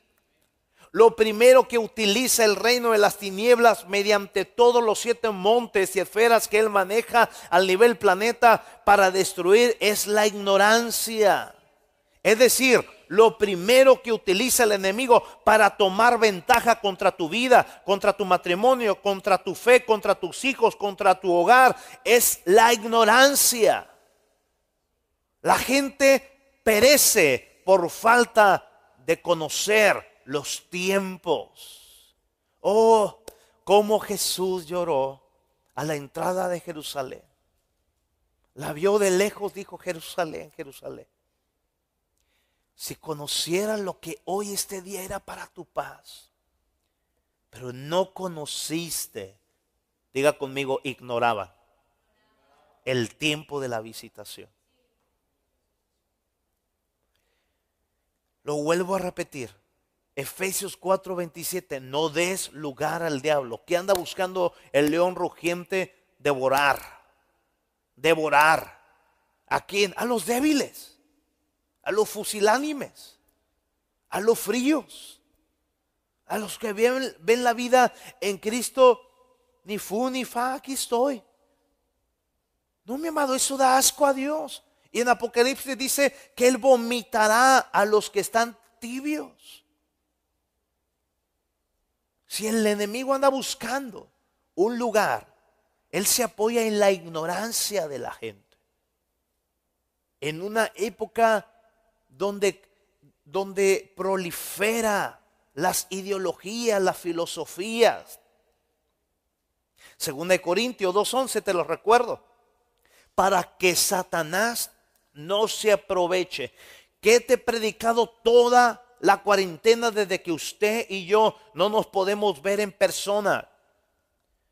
Lo primero que utiliza el reino de las tinieblas mediante todos los siete montes y esferas que él maneja al nivel planeta para destruir es la ignorancia. Es decir, lo primero que utiliza el enemigo para tomar ventaja contra tu vida, contra tu matrimonio, contra tu fe, contra tus hijos, contra tu hogar, es la ignorancia. La gente perece por falta de conocer los tiempos. Oh, cómo Jesús lloró a la entrada de Jerusalén. La vio de lejos, dijo Jerusalén, Jerusalén. Si conocieras lo que hoy este día era para tu paz, pero no conociste, diga conmigo, ignoraba el tiempo de la visitación. Lo vuelvo a repetir. Efesios 4:27, no des lugar al diablo, que anda buscando el león rugiente devorar, devorar. ¿A quién? A los débiles, a los fusilánimes, a los fríos, a los que ven, ven la vida en Cristo, ni fu ni fa, aquí estoy. No, mi amado, eso da asco a Dios. Y en Apocalipsis dice que Él vomitará a los que están tibios. Si el enemigo anda buscando un lugar, él se apoya en la ignorancia de la gente. En una época donde, donde prolifera las ideologías, las filosofías. Segunda de Corintios 2.11, te lo recuerdo. Para que Satanás no se aproveche. Que te he predicado toda la cuarentena desde que usted y yo no nos podemos ver en persona.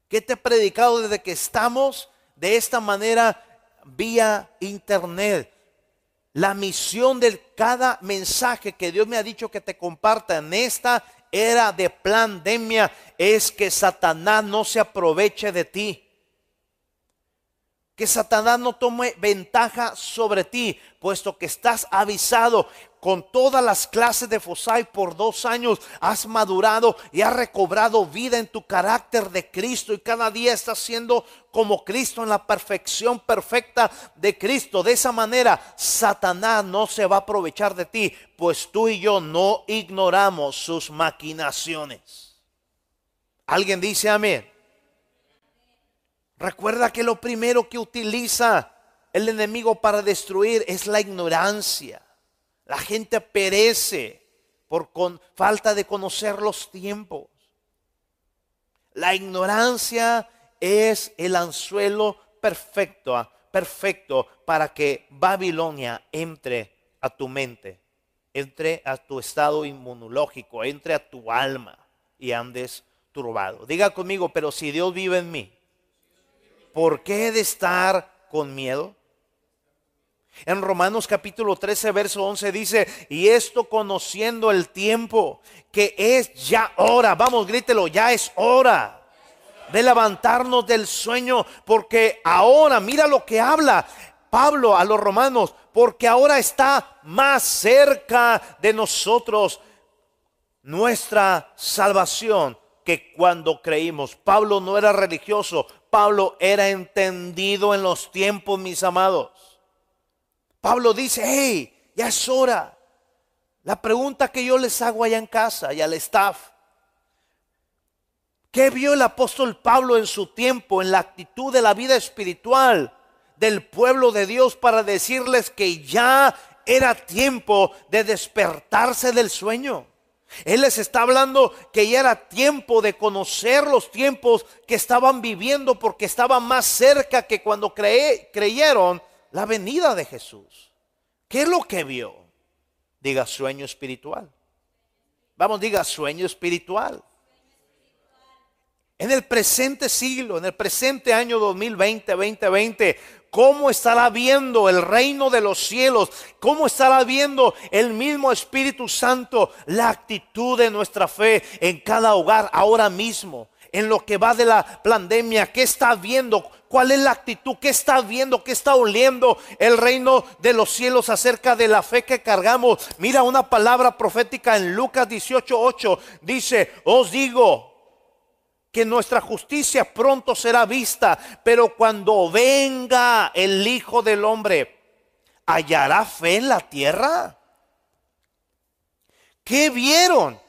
¿Qué te he predicado desde que estamos de esta manera vía internet? La misión de cada mensaje que Dios me ha dicho que te comparta en esta era de pandemia es que Satanás no se aproveche de ti. Que Satanás no tome ventaja sobre ti, puesto que estás avisado con todas las clases de Fosai por dos años, has madurado y has recobrado vida en tu carácter de Cristo y cada día estás siendo como Cristo en la perfección perfecta de Cristo. De esa manera, Satanás no se va a aprovechar de ti, pues tú y yo no ignoramos sus maquinaciones. ¿Alguien dice amén? Recuerda que lo primero que utiliza el enemigo para destruir es la ignorancia. La gente perece por con, falta de conocer los tiempos. La ignorancia es el anzuelo perfecto, perfecto para que Babilonia entre a tu mente, entre a tu estado inmunológico, entre a tu alma y andes turbado. Diga conmigo, pero si Dios vive en mí, ¿por qué he de estar con miedo? En Romanos capítulo 13, verso 11 dice, y esto conociendo el tiempo, que es ya hora, vamos, grítelo, ya es hora de levantarnos del sueño, porque ahora, mira lo que habla Pablo a los romanos, porque ahora está más cerca de nosotros nuestra salvación que cuando creímos. Pablo no era religioso, Pablo era entendido en los tiempos, mis amados. Pablo dice, hey, ya es hora. La pregunta que yo les hago allá en casa y al staff, ¿qué vio el apóstol Pablo en su tiempo, en la actitud de la vida espiritual del pueblo de Dios para decirles que ya era tiempo de despertarse del sueño? Él les está hablando que ya era tiempo de conocer los tiempos que estaban viviendo porque estaban más cerca que cuando creyeron la venida de Jesús. ¿Qué es lo que vio? Diga sueño espiritual. Vamos, diga sueño espiritual. En el presente siglo, en el presente año 2020, 2020, ¿Cómo estará viendo el reino de los cielos? ¿Cómo estará viendo el mismo Espíritu Santo la actitud de nuestra fe en cada hogar ahora mismo? En lo que va de la pandemia, ¿qué está viendo? ¿Cuál es la actitud? ¿Qué está viendo? ¿Qué está oliendo el reino de los cielos acerca de la fe que cargamos? Mira una palabra profética en Lucas 18:8. Dice, os digo, que nuestra justicia pronto será vista, pero cuando venga el Hijo del Hombre, ¿hallará fe en la tierra? ¿Qué vieron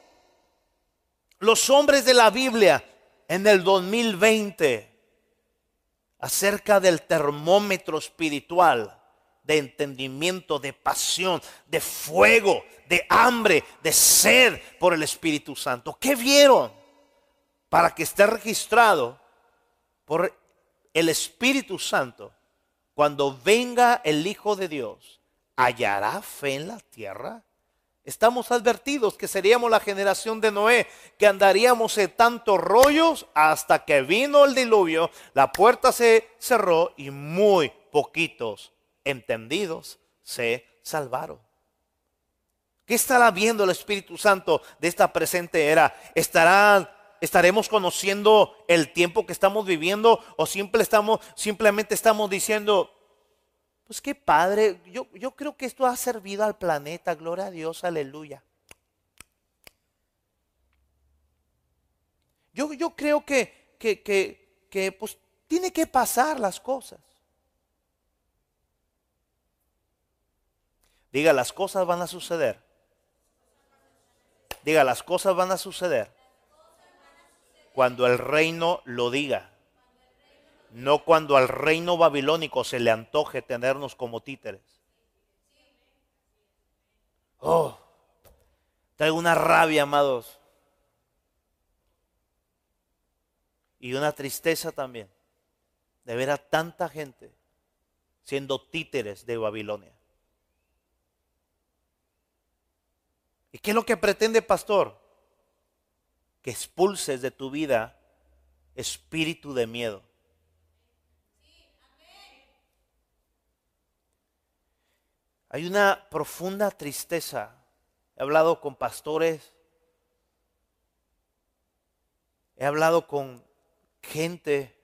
los hombres de la Biblia en el 2020 acerca del termómetro espiritual? de entendimiento, de pasión, de fuego, de hambre, de sed por el Espíritu Santo. ¿Qué vieron? Para que esté registrado por el Espíritu Santo, cuando venga el Hijo de Dios, ¿hallará fe en la tierra? Estamos advertidos que seríamos la generación de Noé, que andaríamos en tantos rollos hasta que vino el diluvio, la puerta se cerró y muy poquitos entendidos se salvaron. ¿Qué estará viendo el Espíritu Santo de esta presente era? ¿Estarán ¿Estaremos conociendo el tiempo que estamos viviendo o simple estamos, simplemente estamos diciendo, pues qué padre, yo, yo creo que esto ha servido al planeta, gloria a Dios, aleluya. Yo, yo creo que, que, que, que pues tiene que pasar las cosas. Diga, las cosas van a suceder. Diga, las cosas van a suceder cuando el reino lo diga. No cuando al reino babilónico se le antoje tenernos como títeres. Oh, traigo una rabia, amados. Y una tristeza también de ver a tanta gente siendo títeres de Babilonia. ¿Y qué es lo que pretende, pastor? Que expulses de tu vida espíritu de miedo. Hay una profunda tristeza. He hablado con pastores, he hablado con gente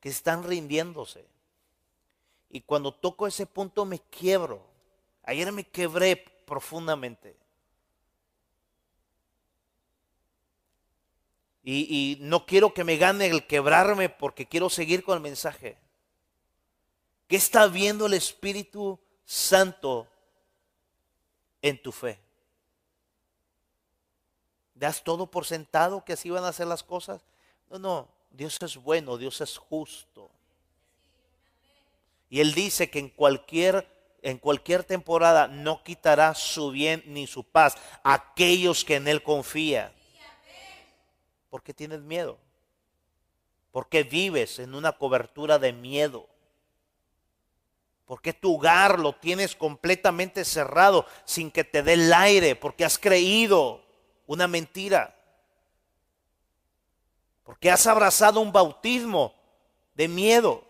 que están rindiéndose. Y cuando toco ese punto me quiebro. Ayer me quebré profundamente. Y, no quiero que me gane el quebrarme porque quiero seguir con el mensaje. ¿Qué está viendo el Espíritu Santo en tu fe? ¿Das todo por sentado que así van a ser las cosas? No, no, Dios es bueno, Dios es justo. Y Él dice que en cualquier, en cualquier temporada no quitará su bien ni su paz a aquellos que en Él confían. ¿Por qué tienes miedo? ¿Por qué vives en una cobertura de miedo? ¿Por qué tu hogar lo tienes completamente cerrado sin que te dé el aire? Porque has creído una mentira. Porque has abrazado un bautismo de miedo.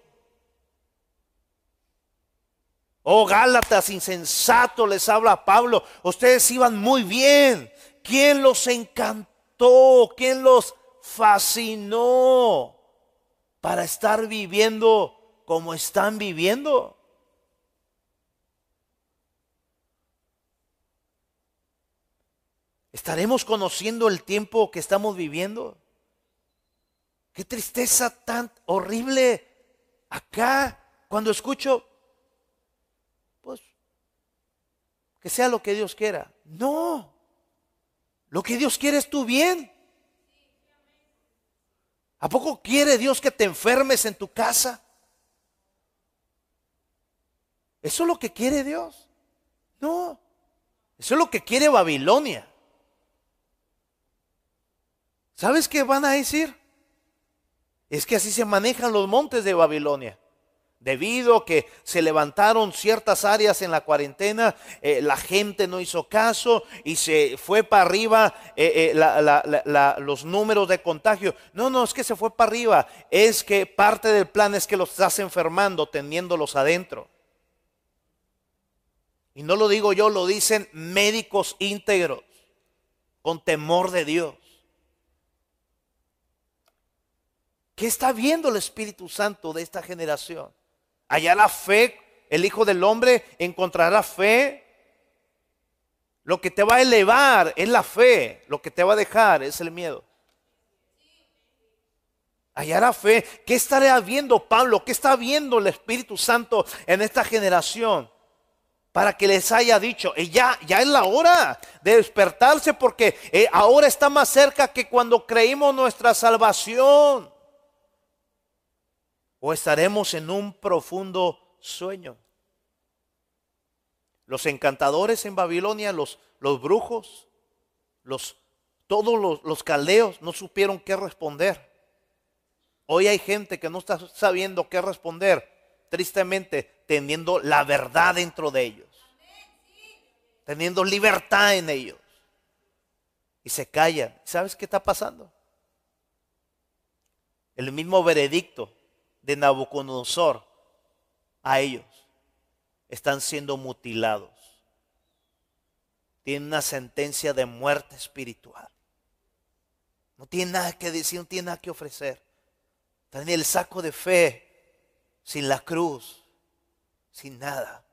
Oh Gálatas, insensato, les habla Pablo. Ustedes iban muy bien. ¿Quién los encantó? ¿Quién los fascinó para estar viviendo como están viviendo? ¿Estaremos conociendo el tiempo que estamos viviendo? Qué tristeza tan horrible acá cuando escucho, pues, que sea lo que Dios quiera. No, lo que Dios quiere es tu bien. ¿A poco quiere Dios que te enfermes en tu casa? ¿Eso es lo que quiere Dios? No, eso es lo que quiere Babilonia. ¿Sabes qué van a decir? Es que así se manejan los montes de Babilonia. Debido a que se levantaron ciertas áreas en la cuarentena, eh, la gente no hizo caso y se fue para arriba eh, eh, los números de contagio. No, no, es que se fue para arriba. Es que parte del plan es que los estás enfermando teniéndolos adentro. Y no lo digo yo, lo dicen médicos íntegros, con temor de Dios. ¿Qué está viendo el Espíritu Santo de esta generación? Allá la fe, el Hijo del Hombre encontrará fe. Lo que te va a elevar es la fe, lo que te va a dejar es el miedo. Hallará fe. ¿Qué estará viendo Pablo? ¿Qué está viendo el Espíritu Santo en esta generación? Para que les haya dicho, eh, ya, ya es la hora de despertarse porque eh, ahora está más cerca que cuando creímos nuestra salvación o estaremos en un profundo sueño. Los encantadores en Babilonia, los, los brujos, los, todos los, los caldeos no supieron qué responder. Hoy hay gente que no está sabiendo qué responder, tristemente teniendo la verdad dentro de ellos, teniendo libertad en ellos. Y se callan. ¿Sabes qué está pasando? El mismo veredicto de Nabucodonosor a ellos. Están siendo mutilados. Tienen una sentencia de muerte espiritual. No tienen nada que decir, no tienen nada que ofrecer. Están el saco de fe, sin la cruz, sin nada.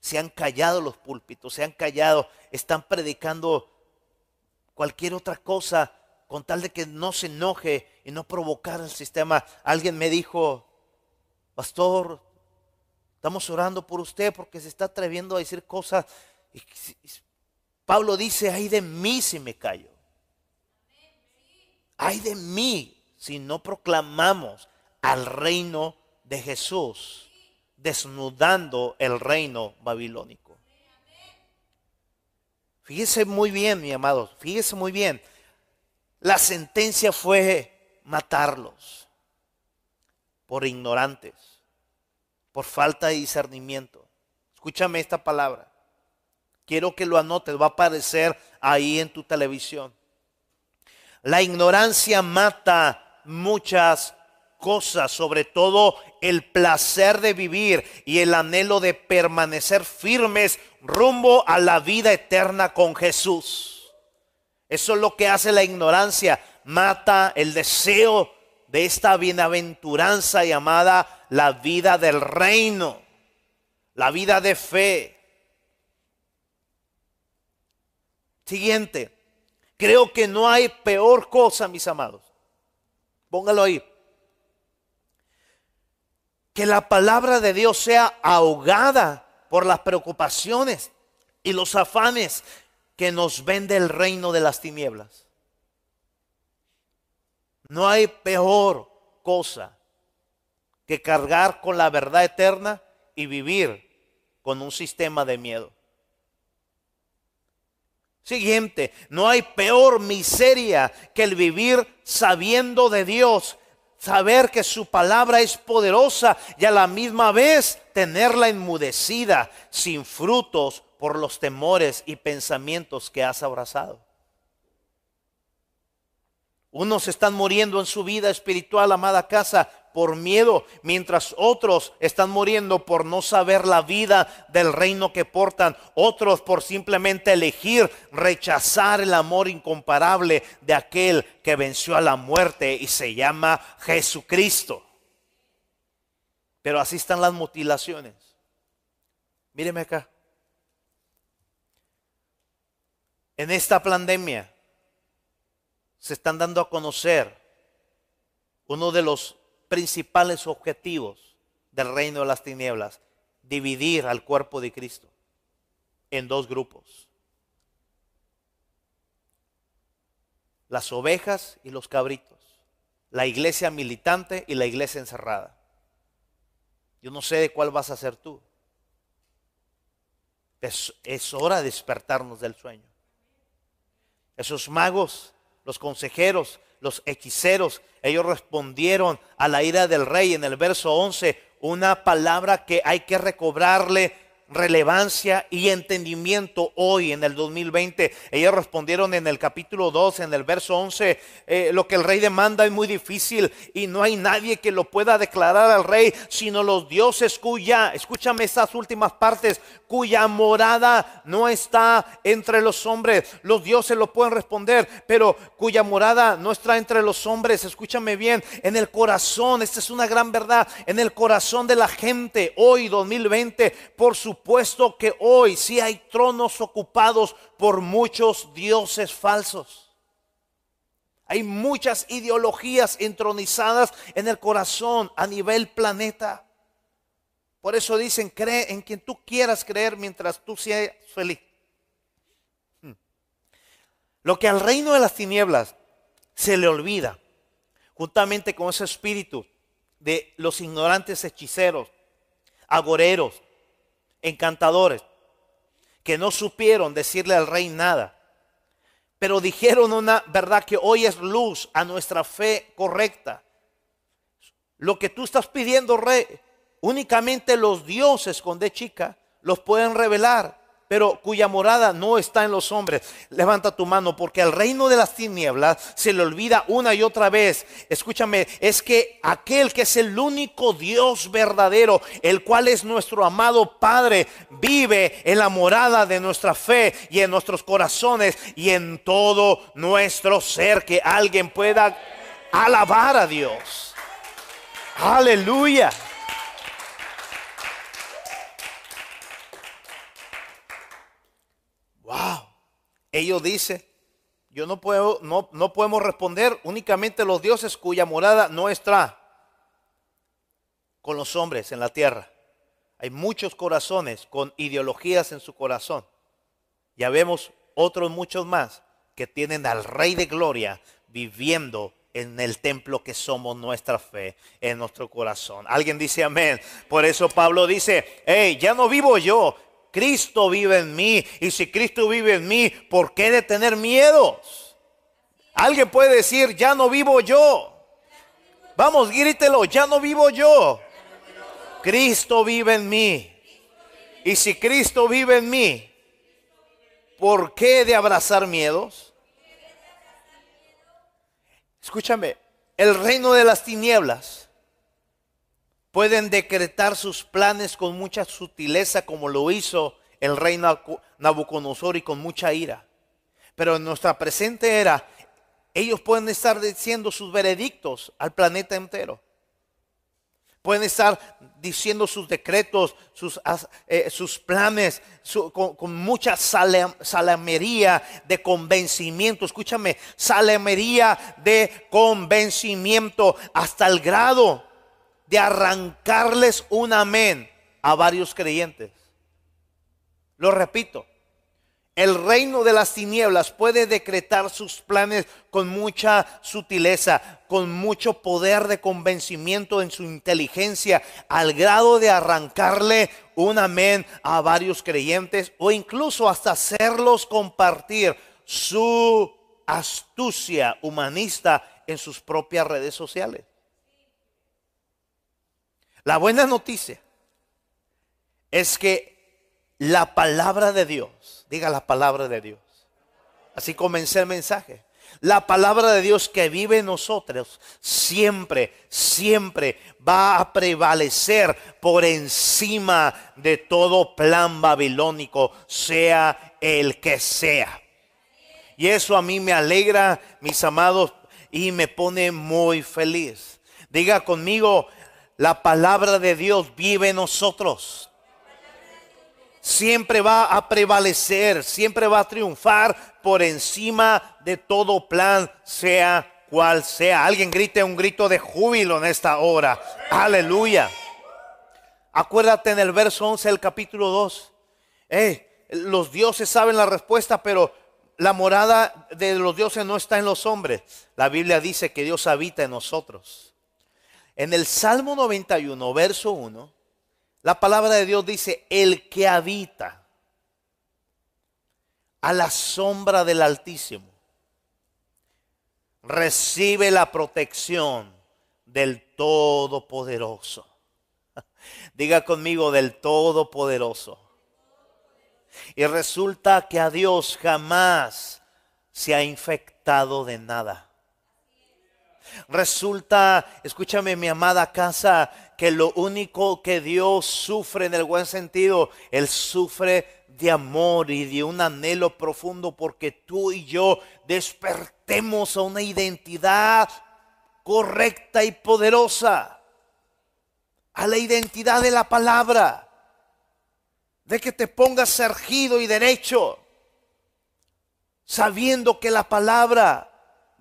Se han callado los púlpitos, se han callado, están predicando cualquier otra cosa con tal de que no se enoje y no provocar el sistema. Alguien me dijo, pastor, estamos orando por usted porque se está atreviendo a decir cosas. Pablo dice, ay de mí si me callo. Ay de mí si no proclamamos al reino de Jesús, desnudando el reino babilónico. Fíjese muy bien, mi amado, fíjese muy bien. La sentencia fue matarlos por ignorantes, por falta de discernimiento. Escúchame esta palabra. Quiero que lo anotes, va a aparecer ahí en tu televisión. La ignorancia mata muchas cosas, sobre todo el placer de vivir y el anhelo de permanecer firmes rumbo a la vida eterna con Jesús. Eso es lo que hace la ignorancia. Mata el deseo de esta bienaventuranza llamada la vida del reino, la vida de fe. Siguiente, creo que no hay peor cosa, mis amados. Póngalo ahí. Que la palabra de Dios sea ahogada por las preocupaciones y los afanes que nos vende el reino de las tinieblas. No hay peor cosa que cargar con la verdad eterna y vivir con un sistema de miedo. Siguiente, no hay peor miseria que el vivir sabiendo de Dios, saber que su palabra es poderosa y a la misma vez tenerla enmudecida, sin frutos, por los temores y pensamientos que has abrazado. Unos están muriendo en su vida espiritual, amada casa, por miedo, mientras otros están muriendo por no saber la vida del reino que portan, otros por simplemente elegir rechazar el amor incomparable de aquel que venció a la muerte y se llama Jesucristo. Pero así están las mutilaciones. Míreme acá. En esta pandemia se están dando a conocer uno de los principales objetivos del reino de las tinieblas, dividir al cuerpo de Cristo en dos grupos. Las ovejas y los cabritos. La iglesia militante y la iglesia encerrada. Yo no sé de cuál vas a ser tú. Es, es hora de despertarnos del sueño. Esos magos, los consejeros, los hechiceros, ellos respondieron a la ira del rey en el verso 11, una palabra que hay que recobrarle relevancia y entendimiento hoy en el 2020. Ellos respondieron en el capítulo 2, en el verso 11, eh, lo que el rey demanda es muy difícil y no hay nadie que lo pueda declarar al rey, sino los dioses cuya, escúchame estas últimas partes, cuya morada no está entre los hombres. Los dioses lo pueden responder, pero cuya morada no está entre los hombres, escúchame bien, en el corazón, esta es una gran verdad, en el corazón de la gente hoy 2020, por su puesto que hoy sí hay tronos ocupados por muchos dioses falsos. Hay muchas ideologías entronizadas en el corazón a nivel planeta. Por eso dicen, cree en quien tú quieras creer mientras tú seas feliz. Hmm. Lo que al reino de las tinieblas se le olvida, juntamente con ese espíritu de los ignorantes hechiceros, agoreros, encantadores, que no supieron decirle al rey nada, pero dijeron una verdad que hoy es luz a nuestra fe correcta. Lo que tú estás pidiendo, rey, únicamente los dioses con de chica los pueden revelar pero cuya morada no está en los hombres. Levanta tu mano porque al reino de las tinieblas se le olvida una y otra vez. Escúchame, es que aquel que es el único Dios verdadero, el cual es nuestro amado Padre, vive en la morada de nuestra fe y en nuestros corazones y en todo nuestro ser. Que alguien pueda alabar a Dios. Aleluya. Ellos dicen, yo no puedo, no, no podemos responder únicamente los dioses cuya morada no está con los hombres en la tierra. Hay muchos corazones con ideologías en su corazón. Ya vemos otros muchos más que tienen al Rey de Gloria viviendo en el templo que somos nuestra fe, en nuestro corazón. Alguien dice amén. Por eso Pablo dice, hey, ya no vivo yo, Cristo vive en mí. Y si Cristo vive en mí, ¿por qué de tener miedos? Alguien puede decir, ya no vivo yo. Vamos, grítelo, ya no vivo yo. Cristo vive en mí. Y si Cristo vive en mí, ¿por qué de abrazar miedos? Escúchame, el reino de las tinieblas pueden decretar sus planes con mucha sutileza como lo hizo el rey Nabucodonosor y con mucha ira. Pero en nuestra presente era, ellos pueden estar diciendo sus veredictos al planeta entero. Pueden estar diciendo sus decretos, sus, eh, planes, con, mucha salamería de convencimiento. Escúchame, salamería de convencimiento hasta el grado de arrancarles un amén a varios creyentes. Lo repito, el reino de las tinieblas puede decretar sus planes con mucha sutileza, con mucho poder de convencimiento en su inteligencia, al grado de arrancarle un amén a varios creyentes o incluso hasta hacerlos compartir su astucia humanista en sus propias redes sociales. La buena noticia es que la palabra de Dios, diga la palabra de Dios. Así comencé el mensaje. La palabra de Dios que vive en nosotros siempre, siempre va a prevalecer por encima de todo plan babilónico, sea el que sea. Y eso a mí me alegra, mis amados, y me pone muy feliz. Diga conmigo, la palabra de Dios vive en nosotros. Siempre va a prevalecer, siempre va a triunfar por encima de todo plan, sea cual sea. Alguien grite un grito de júbilo en esta hora. Aleluya. Acuérdate en el verso 11 del capítulo 2. Eh, los dioses saben la respuesta, pero la morada de los dioses no está en los hombres. La Biblia dice que Dios habita en nosotros. En el Salmo 91, verso 1, la palabra de Dios dice, el que habita a la sombra del Altísimo recibe la protección del Todopoderoso. Diga conmigo del Todopoderoso. Y resulta que a Dios jamás se ha infectado de nada. Resulta, escúchame mi amada casa, que lo único que Dios sufre en el buen sentido, Él sufre de amor y de un anhelo profundo porque tú y yo despertemos a una identidad correcta y poderosa, a la identidad de la palabra de que te pongas sergido y derecho, sabiendo que la palabra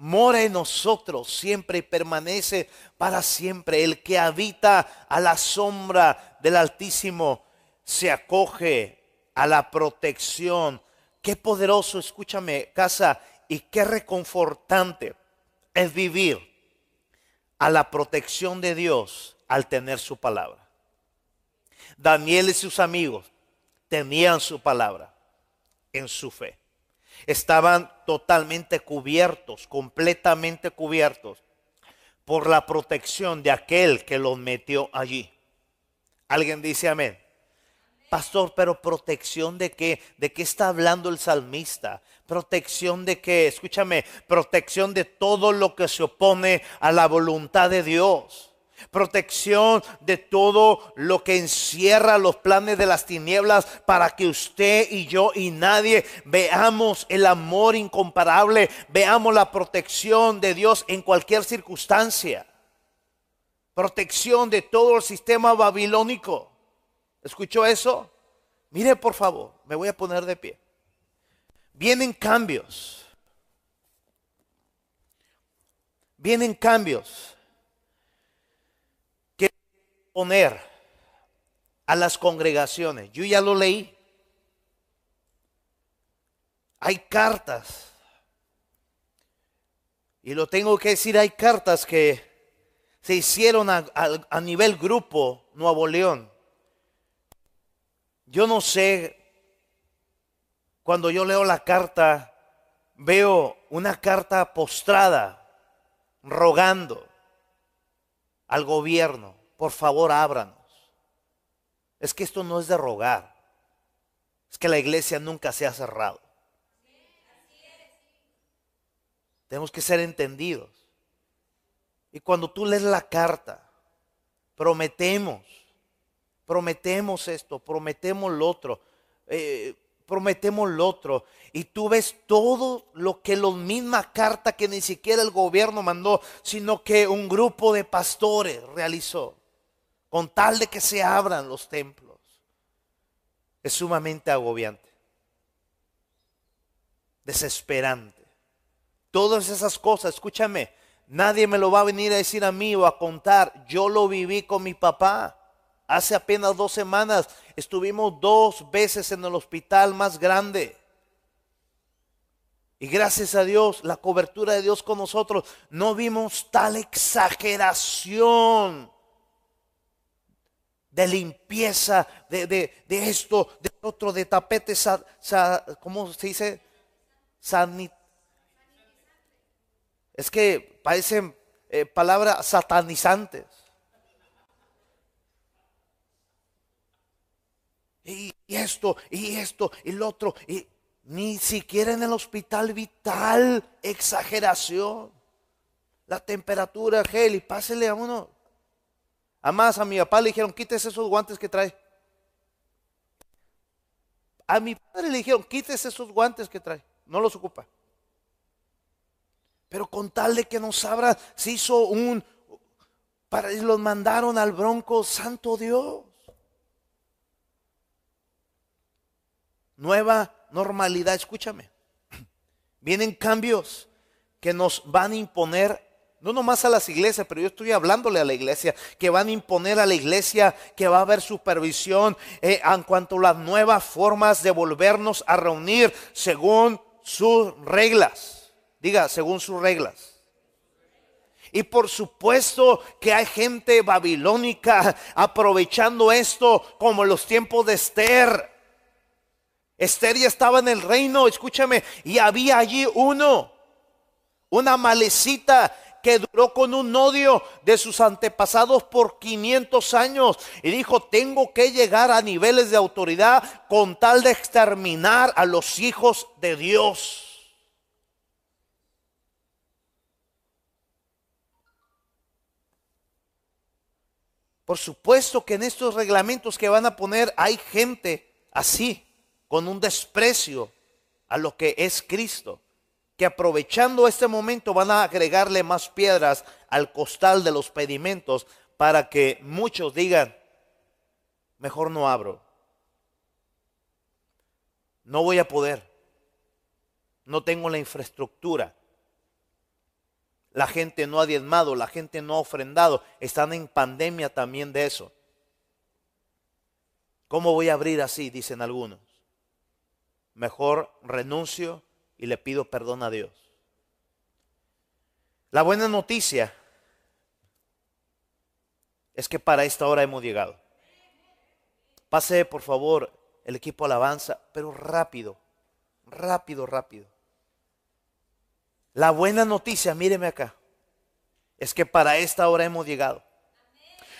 mora en nosotros siempre y permanece para siempre. El que habita a la sombra del Altísimo se acoge a la protección. Qué poderoso, escúchame, casa, y qué reconfortante es vivir a la protección de Dios al tener su palabra. Daniel y sus amigos tenían su palabra en su fe. Estaban totalmente cubiertos, completamente cubiertos por la protección de aquel que los metió allí. Alguien dice amén. Pastor, pero protección de qué? ¿De qué está hablando el salmista? Protección de qué? Escúchame, protección de todo lo que se opone a la voluntad de Dios protección de todo lo que encierra los planes de las tinieblas para que usted y yo y nadie veamos el amor incomparable, veamos la protección de Dios en cualquier circunstancia. Protección de todo el sistema babilónico. ¿Escuchó eso? Mire por favor, me voy a poner de pie. Vienen cambios. Vienen cambios poner a las congregaciones. Yo ya lo leí. Hay cartas. Y lo tengo que decir, hay cartas que se hicieron a, nivel grupo Nuevo León. Yo no sé, cuando yo leo la carta, veo una carta postrada, rogando al gobierno por favor ábranos. Es que esto no es de rogar. Es que la iglesia nunca se ha cerrado. Tenemos que ser entendidos. Y cuando tú lees la carta, prometemos, prometemos esto, prometemos lo otro, eh, prometemos lo otro. Y tú ves todo lo que la misma carta que ni siquiera el gobierno mandó, sino que un grupo de pastores realizó con tal de que se abran los templos, es sumamente agobiante, desesperante. Todas esas cosas, escúchame, nadie me lo va a venir a decir a mí o a contar. Yo lo viví con mi papá. Hace apenas dos semanas estuvimos dos veces en el hospital más grande. Y gracias a Dios, la cobertura de Dios con nosotros, no vimos tal exageración de limpieza, de, esto, de otro, de tapete, ¿cómo se dice? Sanit es que parecen eh, palabras satanizantes. Y, esto, y esto, y lo otro, y ni siquiera en el hospital vital, exageración. La temperatura, gel, y pásele a uno. Además, a mi papá le dijeron, quítese esos guantes que trae. A mi padre le dijeron, quítese esos guantes que trae. No los ocupa. Pero con tal de que nos abra, se hizo un, para, los mandaron al bronco, santo Dios. Nueva normalidad, escúchame. Vienen cambios que nos van a imponer, no nomás a las iglesias, pero yo estoy hablándole a la iglesia, que van a imponer a la iglesia que va a haber supervisión eh, en cuanto a las nuevas formas de volvernos a reunir según sus reglas. Diga, según sus reglas. Y por supuesto que hay gente babilónica aprovechando esto como en los tiempos de Esther. Esther ya estaba en el reino, escúchame, y había allí uno, una malecita que duró con un odio de sus antepasados por 500 años y dijo, tengo que llegar a niveles de autoridad con tal de exterminar a los hijos de Dios. Por supuesto que en estos reglamentos que van a poner hay gente así, con un desprecio a lo que es Cristo, que aprovechando este momento van a agregarle más piedras al costal de los pedimentos para que muchos digan, mejor no abro, no voy a poder, no tengo la infraestructura, la gente no ha diezmado, la gente no ha ofrendado. Están en pandemia también de eso. ¿Cómo voy a abrir así? Dicen algunos. Mejor renuncio y le pido perdón a Dios. La buena noticia es que para esta hora hemos llegado. Pase por favor el equipo alabanza, pero rápido, rápido, rápido. La buena noticia, míreme acá, es que para esta hora hemos llegado.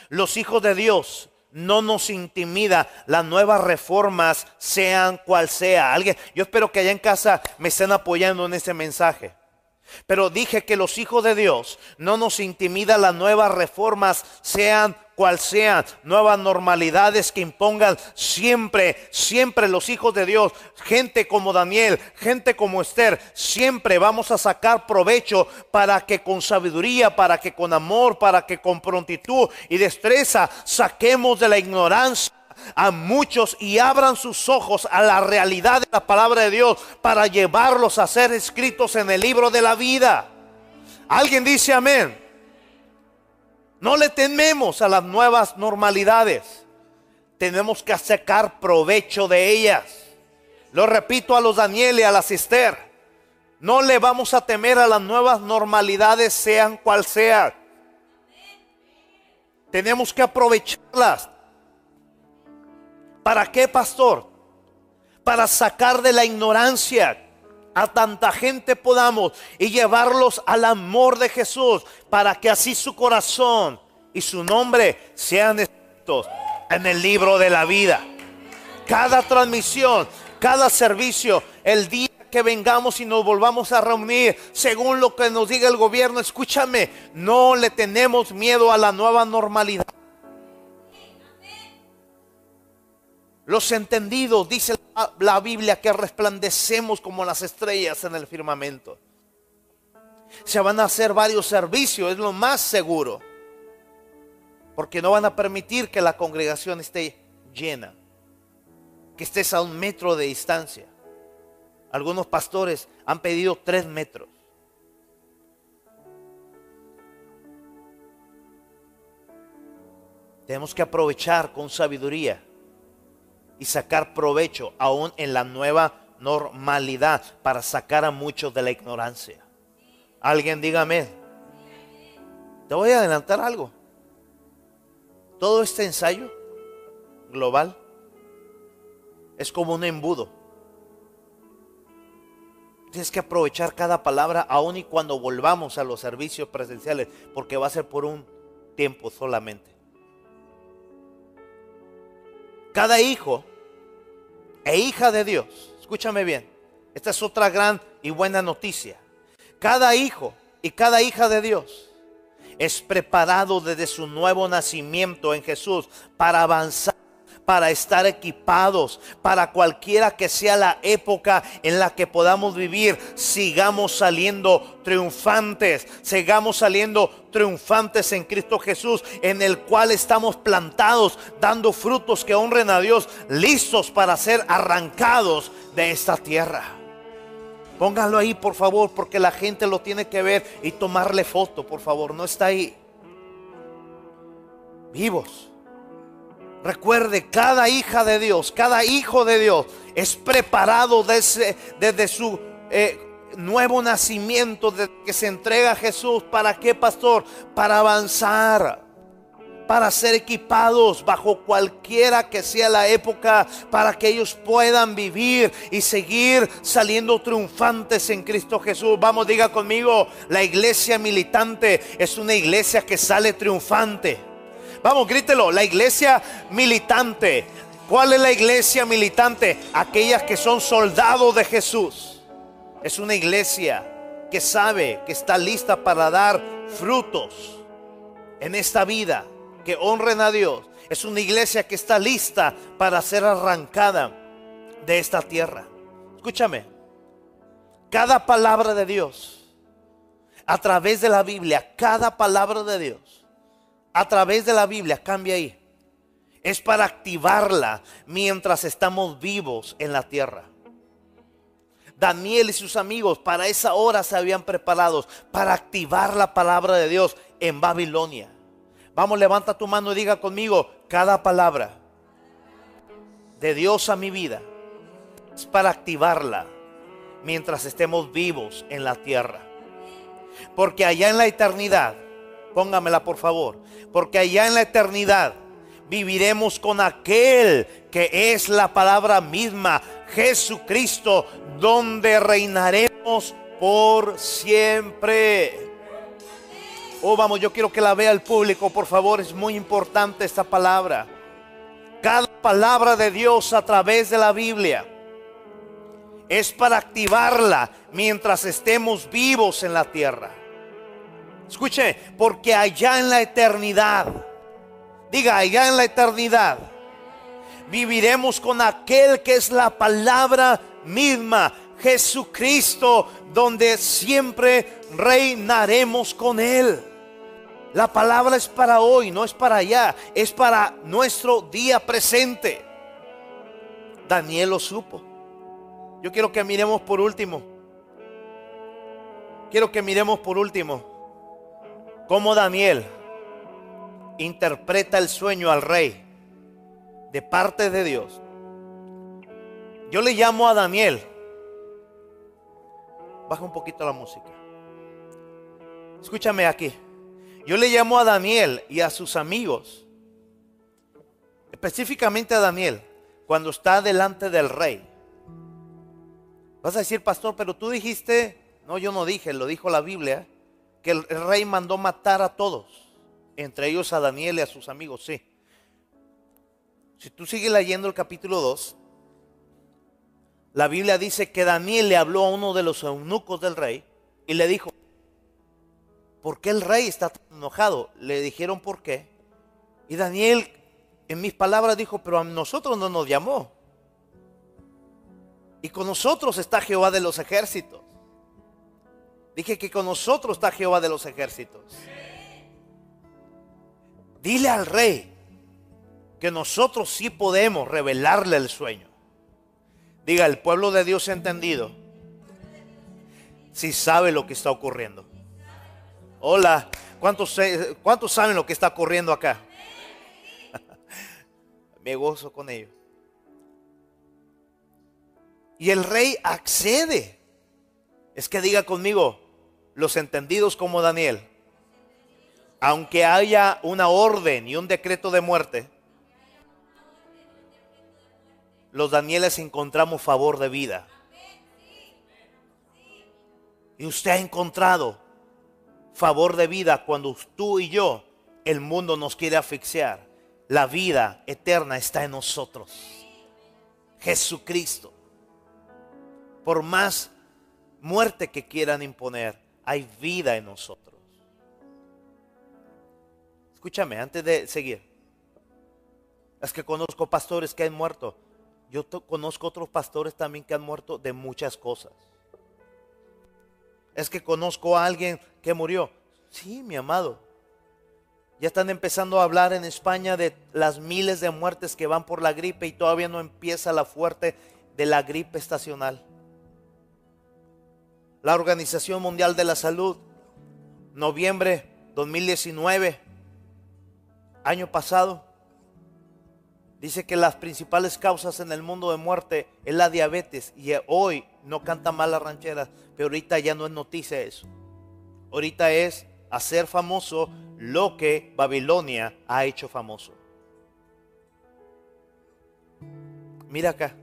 Los hijos de Dios no nos intimida las nuevas reformas, sean cual sea. Alguien, yo espero que allá en casa me estén apoyando en este mensaje. Pero dije que los hijos de Dios no nos intimida las nuevas reformas, sean cual sean, nuevas normalidades que impongan siempre, siempre los hijos de Dios, gente como Daniel, gente como Esther, siempre vamos a sacar provecho para que con sabiduría, para que con amor, para que con prontitud y destreza saquemos de la ignorancia a muchos y abran sus ojos a la realidad de la palabra de Dios para llevarlos a ser escritos en el libro de la vida. Alguien dice amén. No le tememos a las nuevas normalidades. Tenemos que sacar provecho de ellas. Lo repito a los Daniel y a las Esther. No le vamos a temer a las nuevas normalidades, sean cual sean. Tenemos que aprovecharlas. ¿Para qué, pastor? Para sacar de la ignorancia a tanta gente podamos y llevarlos al amor de Jesús para que así su corazón y su nombre sean escritos en el libro de la vida. Cada transmisión, cada servicio, el día que vengamos y nos volvamos a reunir según lo que nos diga el gobierno, escúchame, no le tenemos miedo a la nueva normalidad. Los entendidos, dice la Biblia, que resplandecemos como las estrellas en el firmamento. Se van a hacer varios servicios, es lo más seguro. Porque no van a permitir que la congregación esté llena. Que estés a un metro de distancia. Algunos pastores han pedido tres metros. Tenemos que aprovechar con sabiduría y sacar provecho aún en la nueva normalidad para sacar a muchos de la ignorancia. Alguien dígame. Te voy a adelantar algo. Todo este ensayo global es como un embudo. Tienes que aprovechar cada palabra aún y cuando volvamos a los servicios presenciales, porque va a ser por un tiempo solamente. Cada hijo e hija de Dios, escúchame bien, esta es otra gran y buena noticia. Cada hijo y cada hija de Dios es preparado desde su nuevo nacimiento en Jesús para avanzar para estar equipados para cualquiera que sea la época en la que podamos vivir. Sigamos saliendo triunfantes, sigamos saliendo triunfantes en Cristo Jesús, en el cual estamos plantados, dando frutos que honren a Dios, listos para ser arrancados de esta tierra. Pónganlo ahí, por favor, porque la gente lo tiene que ver y tomarle foto, por favor. No está ahí. Vivos. Recuerde, cada hija de Dios, cada hijo de Dios es preparado desde, desde su eh, nuevo nacimiento, desde que se entrega a Jesús. ¿Para qué, pastor? Para avanzar para ser equipados bajo cualquiera que sea la época, para que ellos puedan vivir y seguir saliendo triunfantes en Cristo Jesús. Vamos, diga conmigo, la iglesia militante es una iglesia que sale triunfante. Vamos, grítelo, la iglesia militante. ¿Cuál es la iglesia militante? Aquellas que son soldados de Jesús. Es una iglesia que sabe que está lista para dar frutos en esta vida que honren a Dios. Es una iglesia que está lista para ser arrancada de esta tierra. Escúchame, cada palabra de Dios, a través de la Biblia, cada palabra de Dios, a través de la Biblia, cambia ahí, es para activarla mientras estamos vivos en la tierra. Daniel y sus amigos para esa hora se habían preparado para activar la palabra de Dios en Babilonia. Vamos, levanta tu mano y diga conmigo, cada palabra de Dios a mi vida es para activarla mientras estemos vivos en la tierra. Porque allá en la eternidad, póngamela por favor, porque allá en la eternidad viviremos con aquel que es la palabra misma, Jesucristo, donde reinaremos por siempre. Oh, vamos, yo quiero que la vea el público, por favor, es muy importante esta palabra. Cada palabra de Dios a través de la Biblia es para activarla mientras estemos vivos en la tierra. Escuche, porque allá en la eternidad, diga, allá en la eternidad, viviremos con aquel que es la palabra misma, Jesucristo, donde siempre reinaremos con Él. La palabra es para hoy, no es para allá, es para nuestro día presente. Daniel lo supo. Yo quiero que miremos por último. Quiero que miremos por último cómo Daniel interpreta el sueño al rey de parte de Dios. Yo le llamo a Daniel. Baja un poquito la música. Escúchame aquí. Yo le llamo a Daniel y a sus amigos, específicamente a Daniel, cuando está delante del rey. Vas a decir, pastor, pero tú dijiste, no, yo no dije, lo dijo la Biblia, que el rey mandó matar a todos, entre ellos a Daniel y a sus amigos, sí. Si tú sigues leyendo el capítulo 2, la Biblia dice que Daniel le habló a uno de los eunucos del rey y le dijo, ¿por qué el rey está enojado? Le dijeron por qué. Y Daniel, en mis palabras, dijo, pero a nosotros no nos llamó. Y con nosotros está Jehová de los ejércitos. Dije que con nosotros está Jehová de los ejércitos. Dile al rey que nosotros sí podemos revelarle el sueño. Diga, el pueblo de Dios entendido, si sabe lo que está ocurriendo. Hola, ¿cuántos, ¿cuántos saben lo que está ocurriendo acá? Me gozo con ello. Y el rey accede. Es que diga conmigo, los entendidos como Daniel, aunque haya una orden y un decreto de muerte, los Danieles encontramos favor de vida. Y usted ha encontrado favor de vida cuando tú y yo, el mundo nos quiere asfixiar. La vida eterna está en nosotros. Jesucristo. Por más muerte que quieran imponer, hay vida en nosotros. Escúchame, antes de seguir. Es que conozco pastores que han muerto. Yo conozco otros pastores también que han muerto de muchas cosas. Es que conozco a alguien que murió. Sí, mi amado. Ya están empezando a hablar en España de las miles de muertes que van por la gripe y todavía no empieza la fuerte de la gripe estacional. La Organización Mundial de la Salud, noviembre 2019, año pasado, dice que las principales causas en el mundo de muerte es la diabetes y hoy no canta mal las rancheras, pero ahorita ya no es noticia eso. Ahorita es hacer famoso lo que Babilonia ha hecho famoso. Mira acá,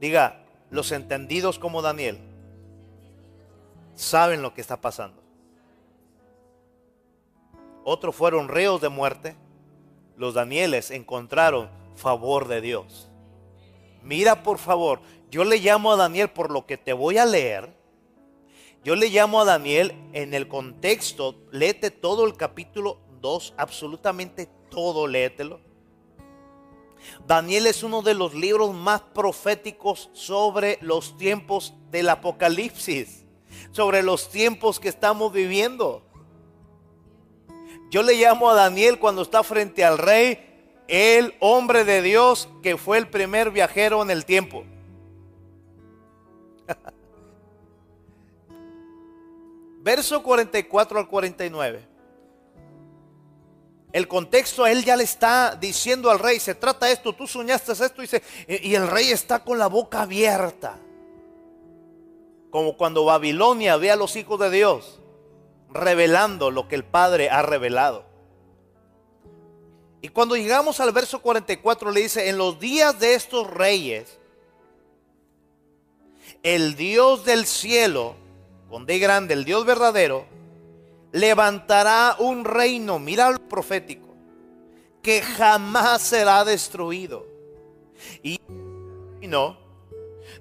diga, los entendidos como Daniel saben lo que está pasando. Otros fueron reos de muerte. Los Danieles encontraron favor de Dios. Mira por favor, yo le llamo a Daniel por lo que te voy a leer. Yo le llamo a Daniel en el contexto, léete todo el capítulo 2, absolutamente todo, léetelo. Daniel es uno de los libros más proféticos sobre los tiempos del Apocalipsis, sobre los tiempos que estamos viviendo. Yo le llamo a Daniel cuando está frente al rey, el hombre de Dios que fue el primer viajero en el tiempo. Verso 44 al 49. El contexto, él ya le está diciendo al rey, se trata esto, tú soñaste esto, dice, y el rey está con la boca abierta. Como cuando Babilonia ve a los hijos de Dios revelando lo que el Padre ha revelado. Y cuando llegamos al verso 44 le dice, en los días de estos reyes, el Dios del cielo, con D grande, el Dios verdadero, levantará un reino, mira lo profético, que jamás será destruido. Y no,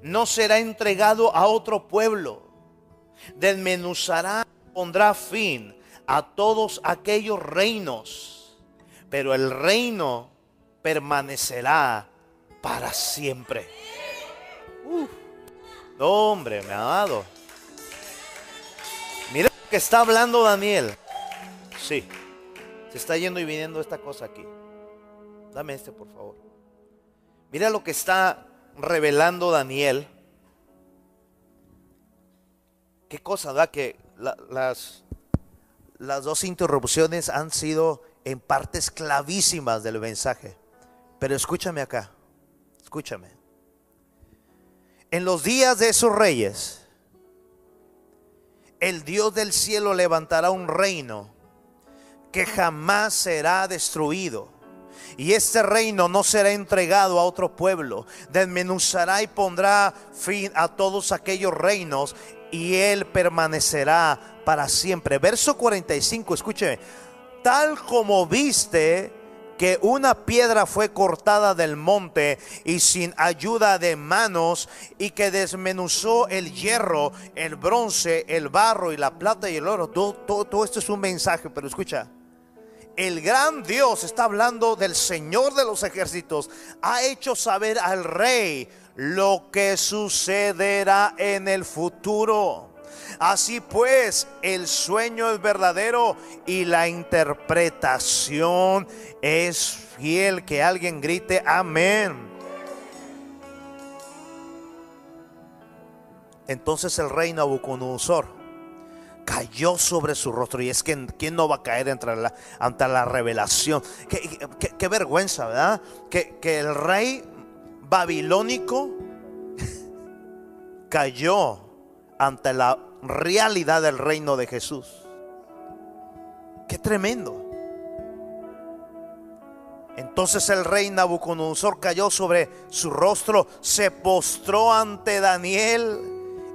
no será entregado a otro pueblo. Desmenuzará pondrá fin a todos aquellos reinos, pero el reino permanecerá para siempre. hombre, me ha dado. Mira lo que está hablando Daniel. Sí, se está yendo y viniendo esta cosa aquí. Dame este, por favor. Mira lo que está revelando Daniel. Qué cosa, da Que las, las dos interrupciones han sido en partes clavísimas del mensaje. Pero escúchame acá, escúchame. En los días de esos reyes, el Dios del cielo levantará un reino que jamás será destruido. Y este reino no será entregado a otro pueblo. Desmenuzará y pondrá fin a todos aquellos reinos y Él permanecerá para siempre. Verso 45, escúcheme. Tal como viste que una piedra fue cortada del monte y sin ayuda de manos y que desmenuzó el hierro, el bronce, el barro y la plata y el oro. Todo, todo esto es un mensaje, pero escucha. El gran Dios está hablando del Señor de los ejércitos. Ha hecho saber al rey lo que sucederá en el futuro. Así pues, el sueño es verdadero y la interpretación es fiel. Que alguien grite amén. Entonces el rey Nabucodonosor cayó sobre su rostro. Y es que ¿quién no va a caer ante la, ante la revelación? Qué, vergüenza, ¿verdad? Que, que el rey babilónico cayó ante la realidad del reino de Jesús. Qué tremendo. Entonces el rey Nabucodonosor cayó sobre su rostro, se postró ante Daniel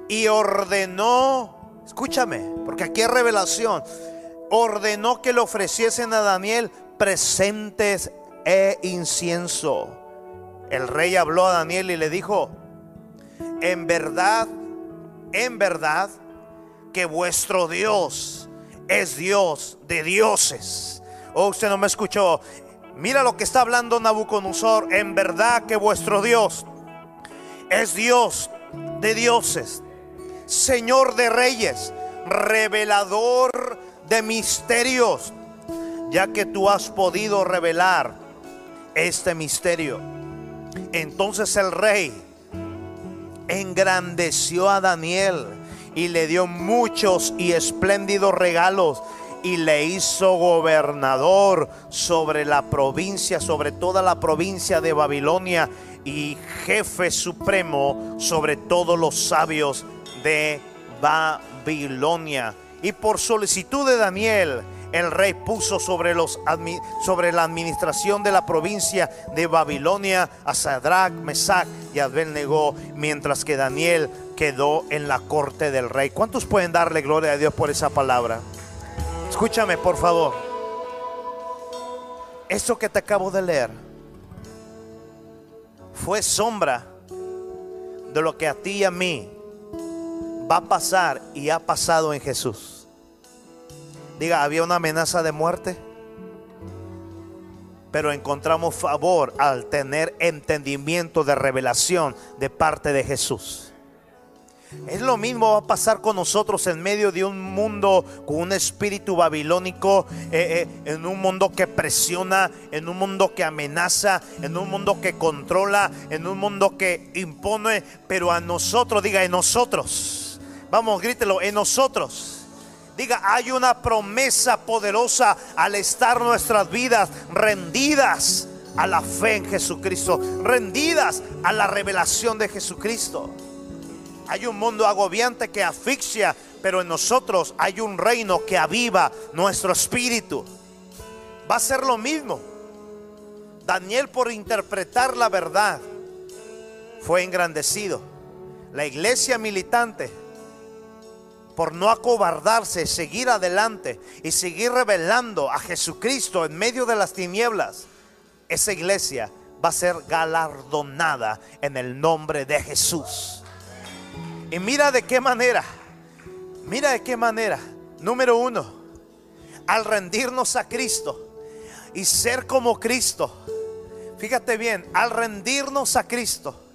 y ordenó, escúchame, porque aquí hay revelación, ordenó que le ofreciesen a Daniel presentes e incienso el rey habló a Daniel y le dijo, en verdad, en verdad, que vuestro Dios es Dios de dioses. Oh, usted no me escuchó. Mira lo que está hablando Nabucodonosor. En verdad que vuestro Dios es Dios de dioses, Señor de reyes, revelador de misterios, ya que tú has podido revelar este misterio. Entonces el rey engrandeció a Daniel y le dio muchos y espléndidos regalos y le hizo gobernador sobre la provincia, sobre toda la provincia de Babilonia y jefe supremo sobre todos los sabios de Babilonia. Y por solicitud de Daniel, el rey puso sobre, los, sobre la administración de la provincia de Babilonia a Sadrach, Mesach y Abednego, mientras que Daniel quedó en la corte del rey. ¿Cuántos pueden darle gloria a Dios por esa palabra? Escúchame, por favor. Eso que te acabo de leer fue sombra de lo que a ti y a mí va a pasar y ha pasado en Jesús. Diga, había una amenaza de muerte, pero encontramos favor al tener entendimiento de revelación de parte de Jesús. Es lo mismo va a pasar con nosotros en medio de un mundo con un espíritu babilónico, eh, eh, en un mundo que presiona, en un mundo que amenaza, en un mundo que controla, en un mundo que impone, pero a nosotros, diga, en nosotros, vamos, grítelo, en nosotros. Diga, hay una promesa poderosa al estar nuestras vidas rendidas a la fe en Jesucristo, rendidas a la revelación de Jesucristo. Hay un mundo agobiante que asfixia, pero en nosotros hay un reino que aviva nuestro espíritu. Va a ser lo mismo. Daniel por interpretar la verdad fue engrandecido. La iglesia militante por no acobardarse, seguir adelante y seguir revelando a Jesucristo en medio de las tinieblas, esa iglesia va a ser galardonada en el nombre de Jesús. Y mira de qué manera, mira de qué manera. Número uno, al rendirnos a Cristo y ser como Cristo. Fíjate bien, al rendirnos a Cristo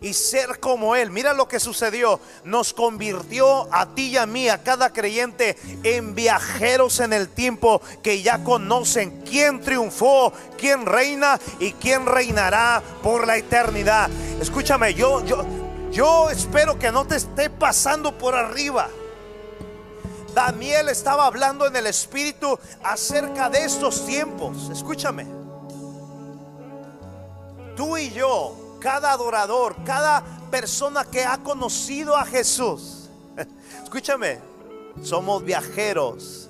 y ser como Él. Mira lo que sucedió. Nos convirtió a ti y a mí, a cada creyente, en viajeros en el tiempo que ya conocen quién triunfó, quién reina y quién reinará por la eternidad. Escúchame, yo, yo, yo espero que no te esté pasando por arriba. Daniel estaba hablando en el Espíritu acerca de estos tiempos. Escúchame. Tú y yo, cada adorador, cada persona que ha conocido a Jesús, escúchame, somos viajeros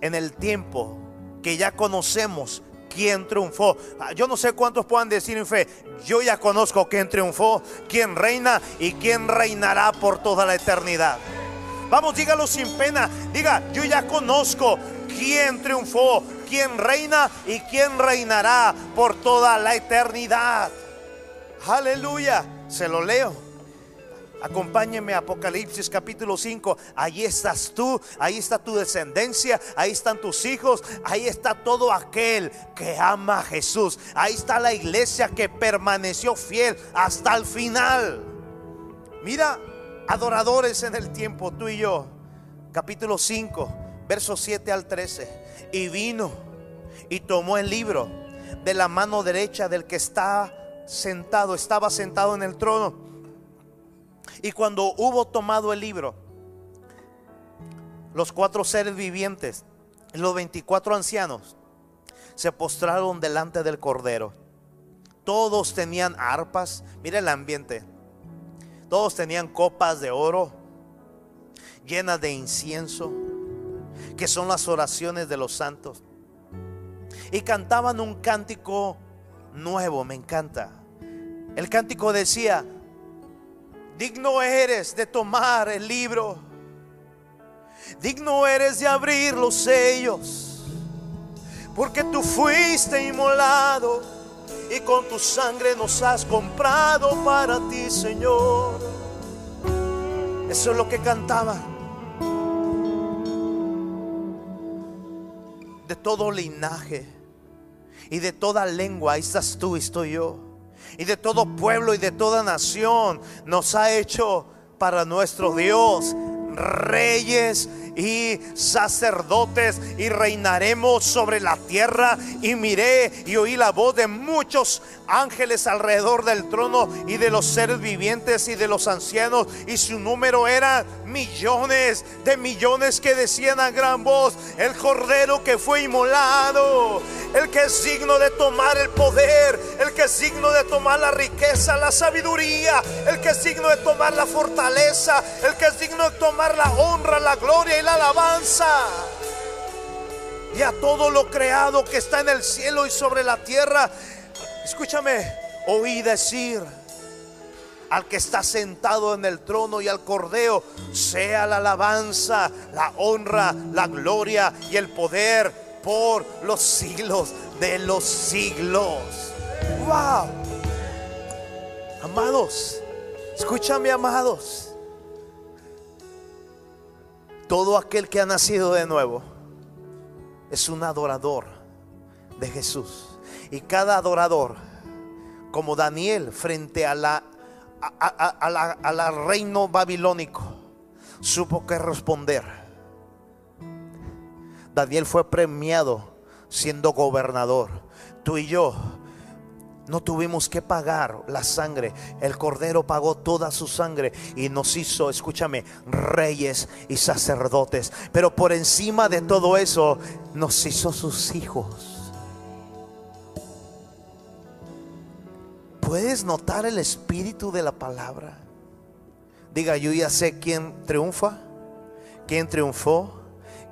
en el tiempo que ya conocemos quién triunfó. Ah, yo no sé cuántos puedan decir en fe, yo ya conozco quién triunfó, quién reina y quién reinará por toda la eternidad. Vamos, dígalo sin pena. Diga, yo ya conozco quién triunfó, quién reina y quién reinará por toda la eternidad. Aleluya. Se lo leo. Acompáñeme a Apocalipsis capítulo 5. Ahí estás tú, ahí está tu descendencia, ahí están tus hijos, ahí está todo aquel que ama a Jesús. Ahí está la iglesia que permaneció fiel hasta el final. Mira, adoradores en el tiempo, tú y yo. Capítulo 5, versos 7 al 13. Y vino y tomó el libro de la mano derecha del que está sentado, estaba sentado en el trono y cuando hubo tomado el libro, los cuatro seres vivientes, los 24 ancianos, se postraron delante del Cordero. Todos tenían arpas, mira el ambiente. Todos tenían copas de oro llenas de incienso, que son las oraciones de los santos. Y cantaban un cántico nuevo, me encanta. El cántico decía, Digno eres de tomar el libro. Digno eres de abrir los sellos. Porque tú fuiste inmolado y con tu sangre nos has comprado para ti, Señor. Eso es lo que cantaba. De todo linaje y de toda lengua, ahí estás tú y estoy yo. Y de todo pueblo y de toda nación nos ha hecho para nuestro Dios reyes y sacerdotes y reinaremos sobre la tierra. Y miré y oí la voz de muchos ángeles alrededor del trono y de los seres vivientes y de los ancianos. Y su número era millones de millones que decían a gran voz, el cordero que fue inmolado, el que es digno de tomar el poder, el que es digno de tomar la riqueza, la sabiduría, el que es digno de tomar la fortaleza, el que es digno de tomar la honra, la gloria la alabanza. Y a todo lo creado que está en el cielo y sobre la tierra, escúchame, oí decir al que está sentado en el trono y al cordero, sea la alabanza, la honra, la gloria y el poder por los siglos de los siglos. Wow. Amados, escúchame, amados. Todo aquel que ha nacido de nuevo es un adorador de Jesús. Y cada adorador, como Daniel frente a reino babilónico, supo que responder. Daniel fue premiado siendo gobernador. Tú y yo no tuvimos que pagar la sangre. El Cordero pagó toda su sangre y nos hizo, escúchame, reyes y sacerdotes. Pero por encima de todo eso, nos hizo sus hijos. ¿Puedes notar el espíritu de la palabra? Diga, yo ya sé quién triunfa, quién triunfó,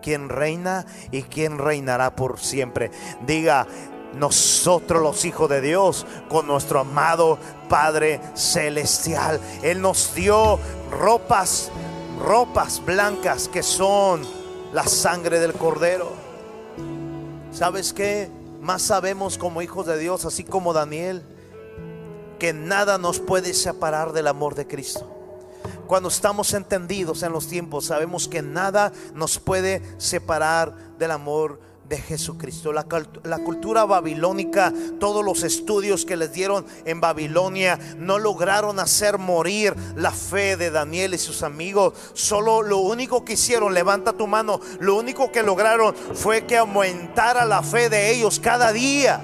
quién reina y quién reinará por siempre. Diga, nosotros los hijos de Dios con nuestro amado Padre Celestial. Él nos dio ropas, ropas blancas que son la sangre del Cordero. ¿Sabes qué? Más sabemos como hijos de Dios, así como Daniel, que nada nos puede separar del amor de Cristo. Cuando estamos entendidos en los tiempos, sabemos que nada nos puede separar del amor de de Jesucristo. La, cultura babilónica, todos los estudios que les dieron en Babilonia no lograron hacer morir la fe de Daniel y sus amigos. Solo lo único que hicieron, levanta tu mano, lo único que lograron fue que aumentara la fe de ellos cada día.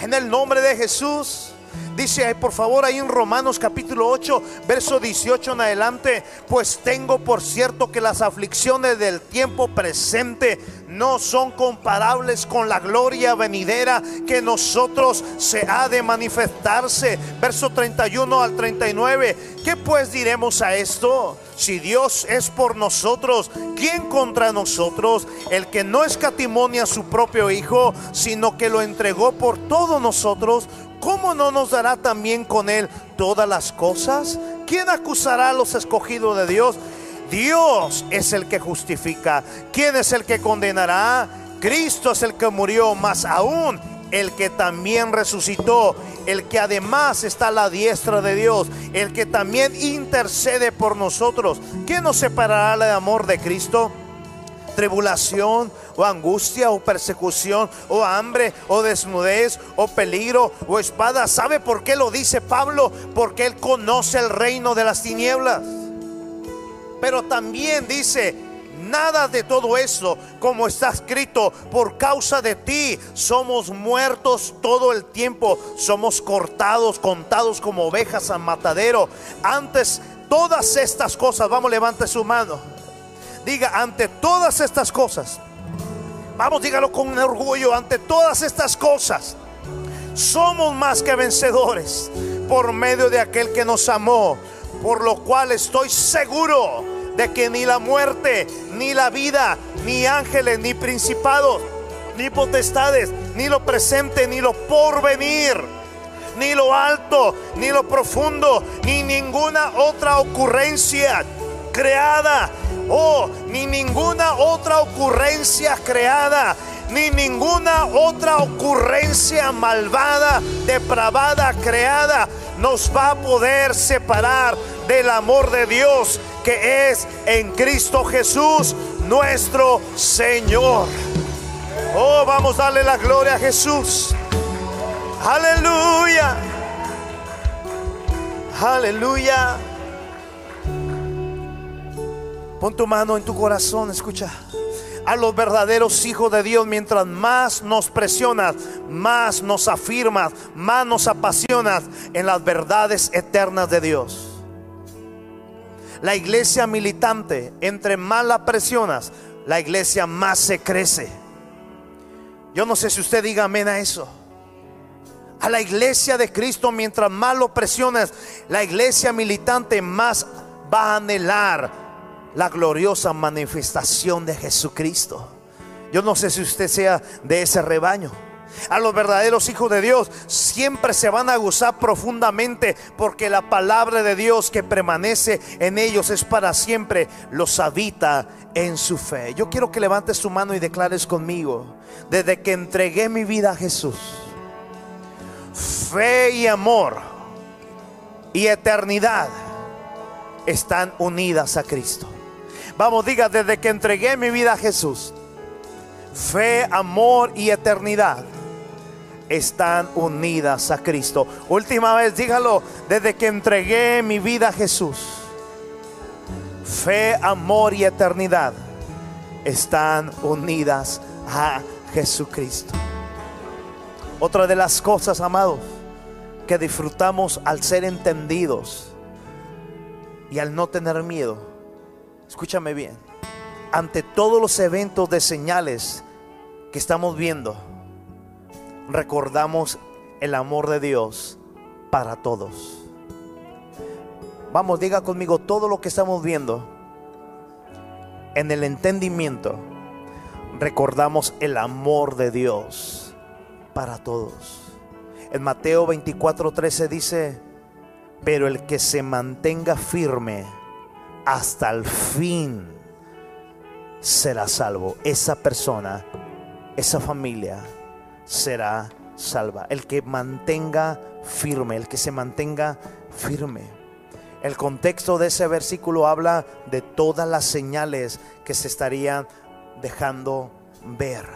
En el nombre de Jesús. Dice por favor ahí en Romanos capítulo 8, verso 18 en adelante, pues tengo por cierto que las aflicciones del tiempo presente no son comparables con la gloria venidera que nosotros se ha de manifestarse. Verso 31 al 39. ¿Qué pues diremos a esto? Si Dios es por nosotros, ¿quién contra nosotros? El que no escatimonia a su propio Hijo, sino que lo entregó por todos nosotros, ¿cómo no nos dará también con él todas las cosas? ¿Quién acusará a los escogidos de Dios? Dios es el que justifica. ¿Quién es el que condenará? Cristo es el que murió, más aún el que también resucitó, el que además está a la diestra de Dios, el que también intercede por nosotros. ¿Quién nos separará del amor de Cristo? tribulación o angustia o persecución o hambre o desnudez o peligro o espada. ¿Sabe por qué lo dice Pablo? Porque él conoce el reino de las tinieblas. Pero también dice, nada de todo eso, como está escrito, por causa de ti somos muertos todo el tiempo, somos cortados, contados como ovejas al matadero. Antes todas estas cosas, vamos, levante su mano Diga, ante todas estas cosas, vamos, dígalo con orgullo, ante todas estas cosas, somos más que vencedores por medio de aquel que nos amó, por lo cual estoy seguro de que ni la muerte, ni la vida, ni ángeles, ni principados, ni potestades, ni lo presente, ni lo porvenir, ni lo alto, ni lo profundo, ni ninguna otra ocurrencia creada Oh, ni ninguna otra ocurrencia creada, ni ninguna otra ocurrencia malvada, depravada, creada, nos va a poder separar del amor de Dios que es en Cristo Jesús, nuestro Señor. Oh, vamos a darle la gloria a Jesús. Aleluya. Aleluya. Pon tu mano en tu corazón, escucha. A los verdaderos hijos de Dios, mientras más nos presionas, más nos afirmas, más nos apasionas en las verdades eternas de Dios. La iglesia militante, entre más la presionas, la iglesia más se crece. Yo no sé si usted diga amén a eso. A la iglesia de Cristo, mientras más lo presionas, la iglesia militante más va a anhelar la gloriosa manifestación de Jesucristo. Yo no sé si usted sea de ese rebaño. A los verdaderos hijos de Dios siempre se van a gozar profundamente porque la palabra de Dios que permanece en ellos es para siempre, los habita en su fe. Yo quiero que levantes tu mano y declares conmigo, desde que entregué mi vida a Jesús, fe y amor y eternidad están unidas a Cristo. Vamos, diga, desde que entregué mi vida a Jesús, fe, amor y eternidad están unidas a Cristo. Última vez, dígalo, desde que entregué mi vida a Jesús, fe, amor y eternidad están unidas a Jesucristo. Otra de las cosas, amados, que disfrutamos al ser entendidos y al no tener miedo escúchame bien, ante todos los eventos de señales que estamos viendo, recordamos el amor de Dios para todos. Vamos, diga conmigo todo lo que estamos viendo. En el entendimiento, recordamos el amor de Dios para todos. En Mateo 24:13 dice, pero el que se mantenga firme, hasta el fin será salvo. Esa persona, esa familia será salva. El que mantenga firme, el que se mantenga firme. El contexto de ese versículo habla de todas las señales que se estarían dejando ver.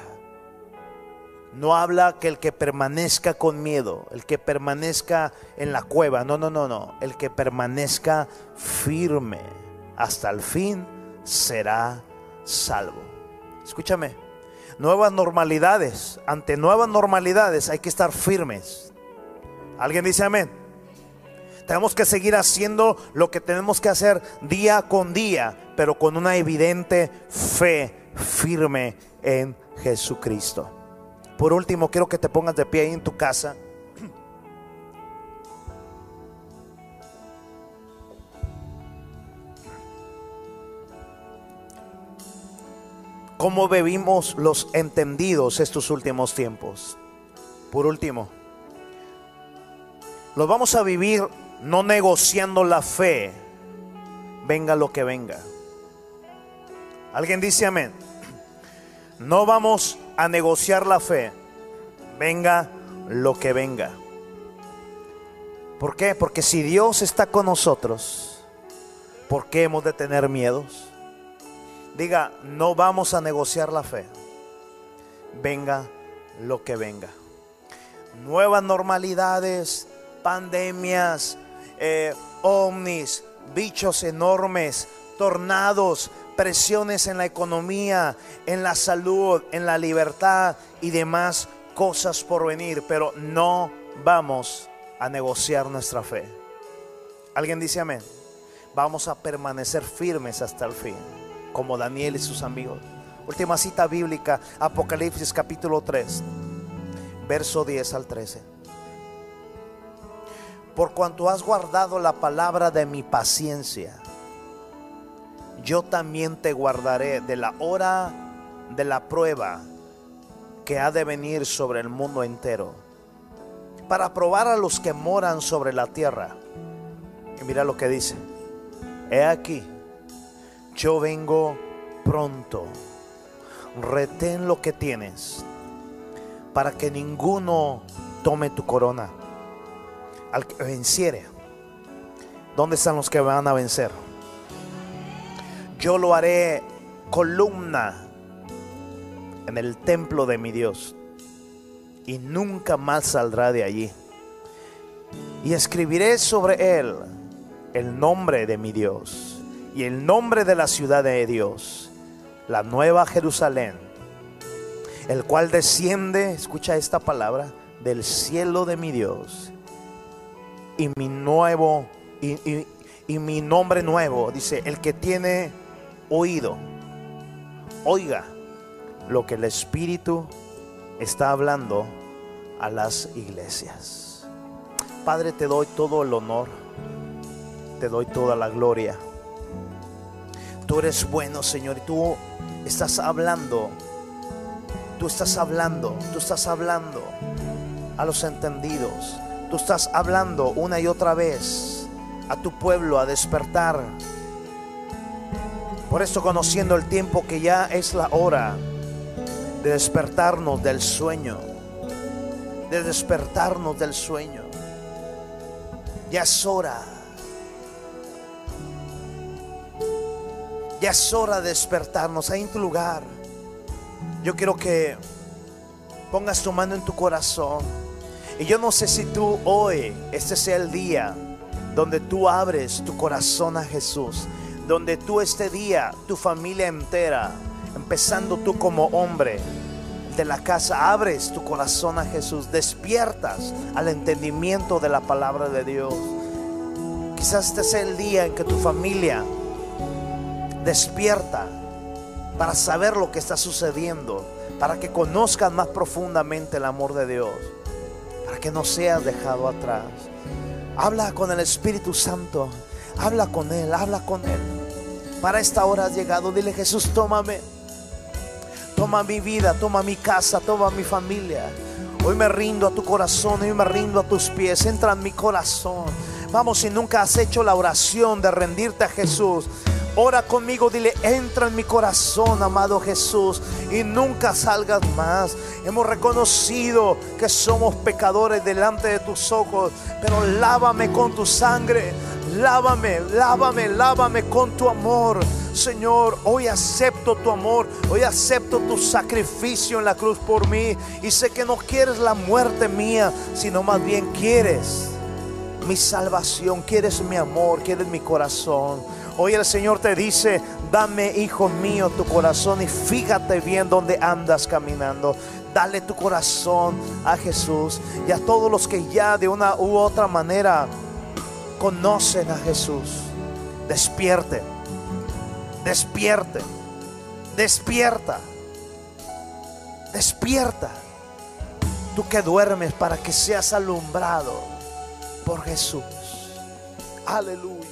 No habla que el que permanezca con miedo, el que permanezca en la cueva, no, no, no, no, el que permanezca firme hasta el fin será salvo. Escúchame, nuevas normalidades, ante nuevas normalidades hay que estar firmes. ¿Alguien dice amén? Tenemos que seguir haciendo lo que tenemos que hacer día con día, pero con una evidente fe firme en Jesucristo. Por último, quiero que te pongas de pie ahí en tu casa. Cómo bebimos los entendidos estos últimos tiempos. Por último, los vamos a vivir no negociando la fe, venga lo que venga. ¿Alguien dice amén? No vamos a negociar la fe, venga lo que venga. ¿Por qué? Porque si Dios está con nosotros, ¿por qué hemos de tener miedos? Diga, no vamos a negociar la fe. Venga lo que venga. Nuevas normalidades, pandemias, eh, ovnis, bichos enormes, tornados, presiones en la economía, en la salud, en la libertad y demás cosas por venir, pero no vamos a negociar nuestra fe. ¿Alguien dice amén? Vamos a permanecer firmes hasta el fin como Daniel y sus amigos. Última cita bíblica, Apocalipsis capítulo 3, verso 10 al 13. Por cuanto has guardado la palabra de mi paciencia, yo también te guardaré de la hora de la prueba que ha de venir sobre el mundo entero, para probar a los que moran sobre la tierra. Y mira lo que dice. He aquí, yo vengo pronto. Retén lo que tienes para que ninguno tome tu corona. Al que venciere, ¿dónde están los que van a vencer? Yo lo haré columna en el templo de mi Dios y nunca más saldrá de allí. Y escribiré sobre él el nombre de mi Dios y el nombre de la ciudad de Dios, la nueva Jerusalén, el cual desciende, escucha esta palabra, del cielo de mi Dios y mi nuevo y, mi nombre nuevo, dice, el que tiene oído, oiga lo que el Espíritu está hablando a las iglesias. Padre, te doy todo el honor, te doy toda la gloria. Tú eres bueno, Señor, y tú estás hablando, tú estás hablando, tú estás hablando a los entendidos. Tú estás hablando una y otra vez a tu pueblo a despertar. Por eso conociendo el tiempo que ya es la hora de despertarnos del sueño, de despertarnos del sueño. Ya es hora. Ya es hora de despertarnos ahí en tu lugar. Yo quiero que pongas tu mano en tu corazón. Y yo no sé si tú hoy, este sea el día donde tú abres tu corazón a Jesús. Donde tú este día, tu familia entera, empezando tú como hombre de la casa, abres tu corazón a Jesús, despiertas al entendimiento de la palabra de Dios. Quizás este sea el día en que tu familia despierta para saber lo que está sucediendo, para que conozcan más profundamente el amor de Dios, para que no seas dejado atrás. Habla con el Espíritu Santo, habla con Él, habla con Él. Para esta hora has llegado, dile Jesús, tómame, toma mi vida, toma mi casa, toma mi familia. Hoy me rindo a tu corazón, hoy me rindo a tus pies, entra en mi corazón. Vamos, si nunca has hecho la oración de rendirte a Jesús, Ora conmigo, dile, entra en mi corazón, amado Jesús, y nunca salgas más. Hemos reconocido que somos pecadores delante de tus ojos, pero lávame con tu sangre, lávame, lávame, lávame con tu amor. Señor, hoy acepto tu amor, hoy acepto tu sacrificio en la cruz por mí, y sé que no quieres la muerte mía, sino más bien quieres mi salvación, quieres mi amor, quieres mi corazón. Hoy el Señor te dice, dame, hijo mío, tu corazón y fíjate bien dónde andas caminando. Dale tu corazón a Jesús y a todos los que ya de una u otra manera conocen a Jesús. Despierte, despierte, despierta, despierta. Tú que duermes para que seas alumbrado por Jesús. Aleluya.